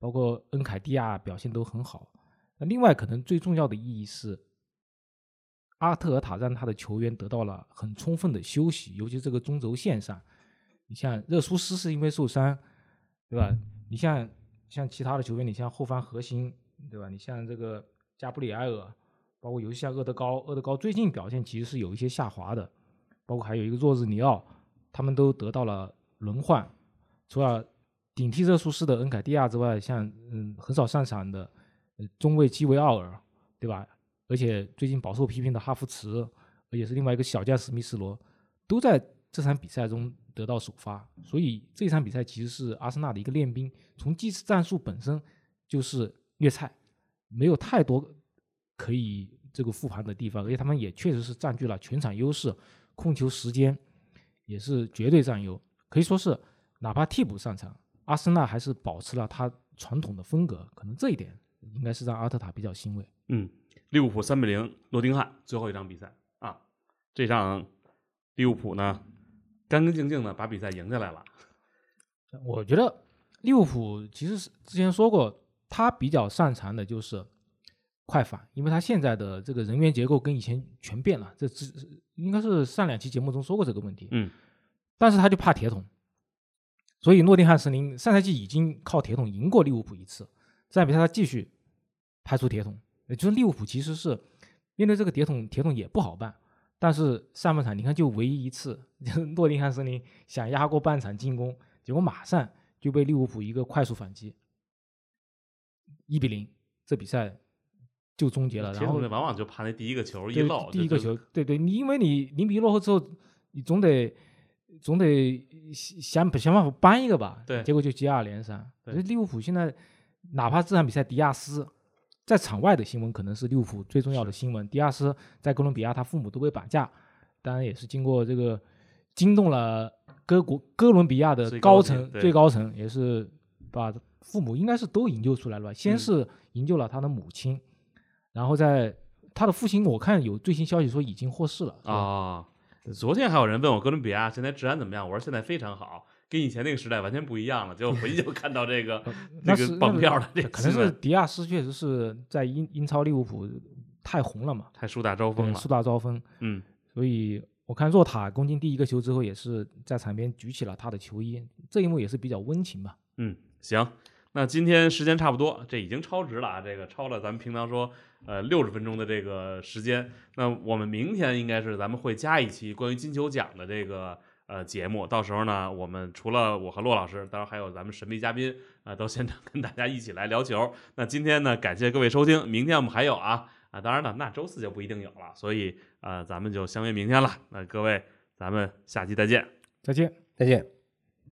包括恩凯蒂亚表现都很好，那另外可能最重要的意义是。阿特尔塔让他的球员得到了很充分的休息，尤其这个中轴线上，你像热苏斯是因为受伤，对吧？你像像其他的球员，你像后方核心，对吧？你像这个加布里埃尔，包括尤其像厄德高，厄德高最近表现其实是有一些下滑的，包括还有一个若日尼奥，他们都得到了轮换。除了顶替热苏斯的恩凯蒂亚之外，像嗯很少上场的中卫基维奥尔，对吧？而且最近饱受批评的哈弗茨，而且是另外一个小将史密斯罗，都在这场比赛中得到首发。所以这场比赛其实是阿森纳的一个练兵，从技战术本身就是虐菜，没有太多可以这个复盘的地方。而且他们也确实是占据了全场优势，控球时间也是绝对占优。可以说是哪怕替补上场，阿森纳还是保持了他传统的风格。可能这一点应该是让阿特塔比较欣慰。嗯。利物浦三比零诺丁汉最后一场比赛啊，这场利物浦呢干干净净的把比赛赢下来了。我觉得利物浦其实是之前说过，他比较擅长的就是快反，因为他现在的这个人员结构跟以前全变了。这这应该是上两期节目中说过这个问题。嗯，但是他就怕铁桶，所以诺丁汉森林上赛季已经靠铁桶赢过利物浦一次，这场比赛他继续派出铁桶。也就是利物浦其实是面对这个铁桶，铁桶也不好办。但是上半场你看，就唯一一次，诺丁汉森林想压过半场进攻，结果马上就被利物浦一个快速反击，一比零，这比赛就终结了。然后往往就怕那第一个球一对漏，第一个球，对对，你因为你零比一落后之后，你总得总得想想办法扳一个吧。对结果就接二连三。对所以利物浦现在哪怕这场比赛迪亚斯在场外的新闻可能是利物浦最重要的新闻，迪亚斯在哥伦比亚他父母都被绑架，当然也是经过这个惊动了哥国哥伦比亚的高层最高层，也是把父母应该是都营救出来了吧？先嗯是营救了他的母亲，然后在他的父亲，我看有最新消息说已经获释了。是吧，啊。昨天还有人问我哥伦比亚现在治安怎么样，我说现在非常好，跟以前那个时代完全不一样了。结果回去就看到这个 那这个绑票的这个可能是，迪亚斯确实是在英英超利物浦太红了嘛，太树大招风，了。树大招风，嗯，所以我看若塔攻进第一个球之后，也是在场边举起了他的球衣，这一幕也是比较温情吧。嗯，行，那今天时间差不多，这已经超值了啊，这个超了咱们平常说呃六十分钟的这个时间。那我们明天应该是咱们会加一期关于金球奖的这个呃节目，到时候呢，我们除了我和骆老师，当然还有咱们神秘嘉宾啊、到现场跟大家一起来聊球。那今天呢，感谢各位收听，明天我们还有啊啊，当然了，那周四就不一定有了，所以呃，咱们就相约明天了。那各位，咱们下期再见。再见。再见。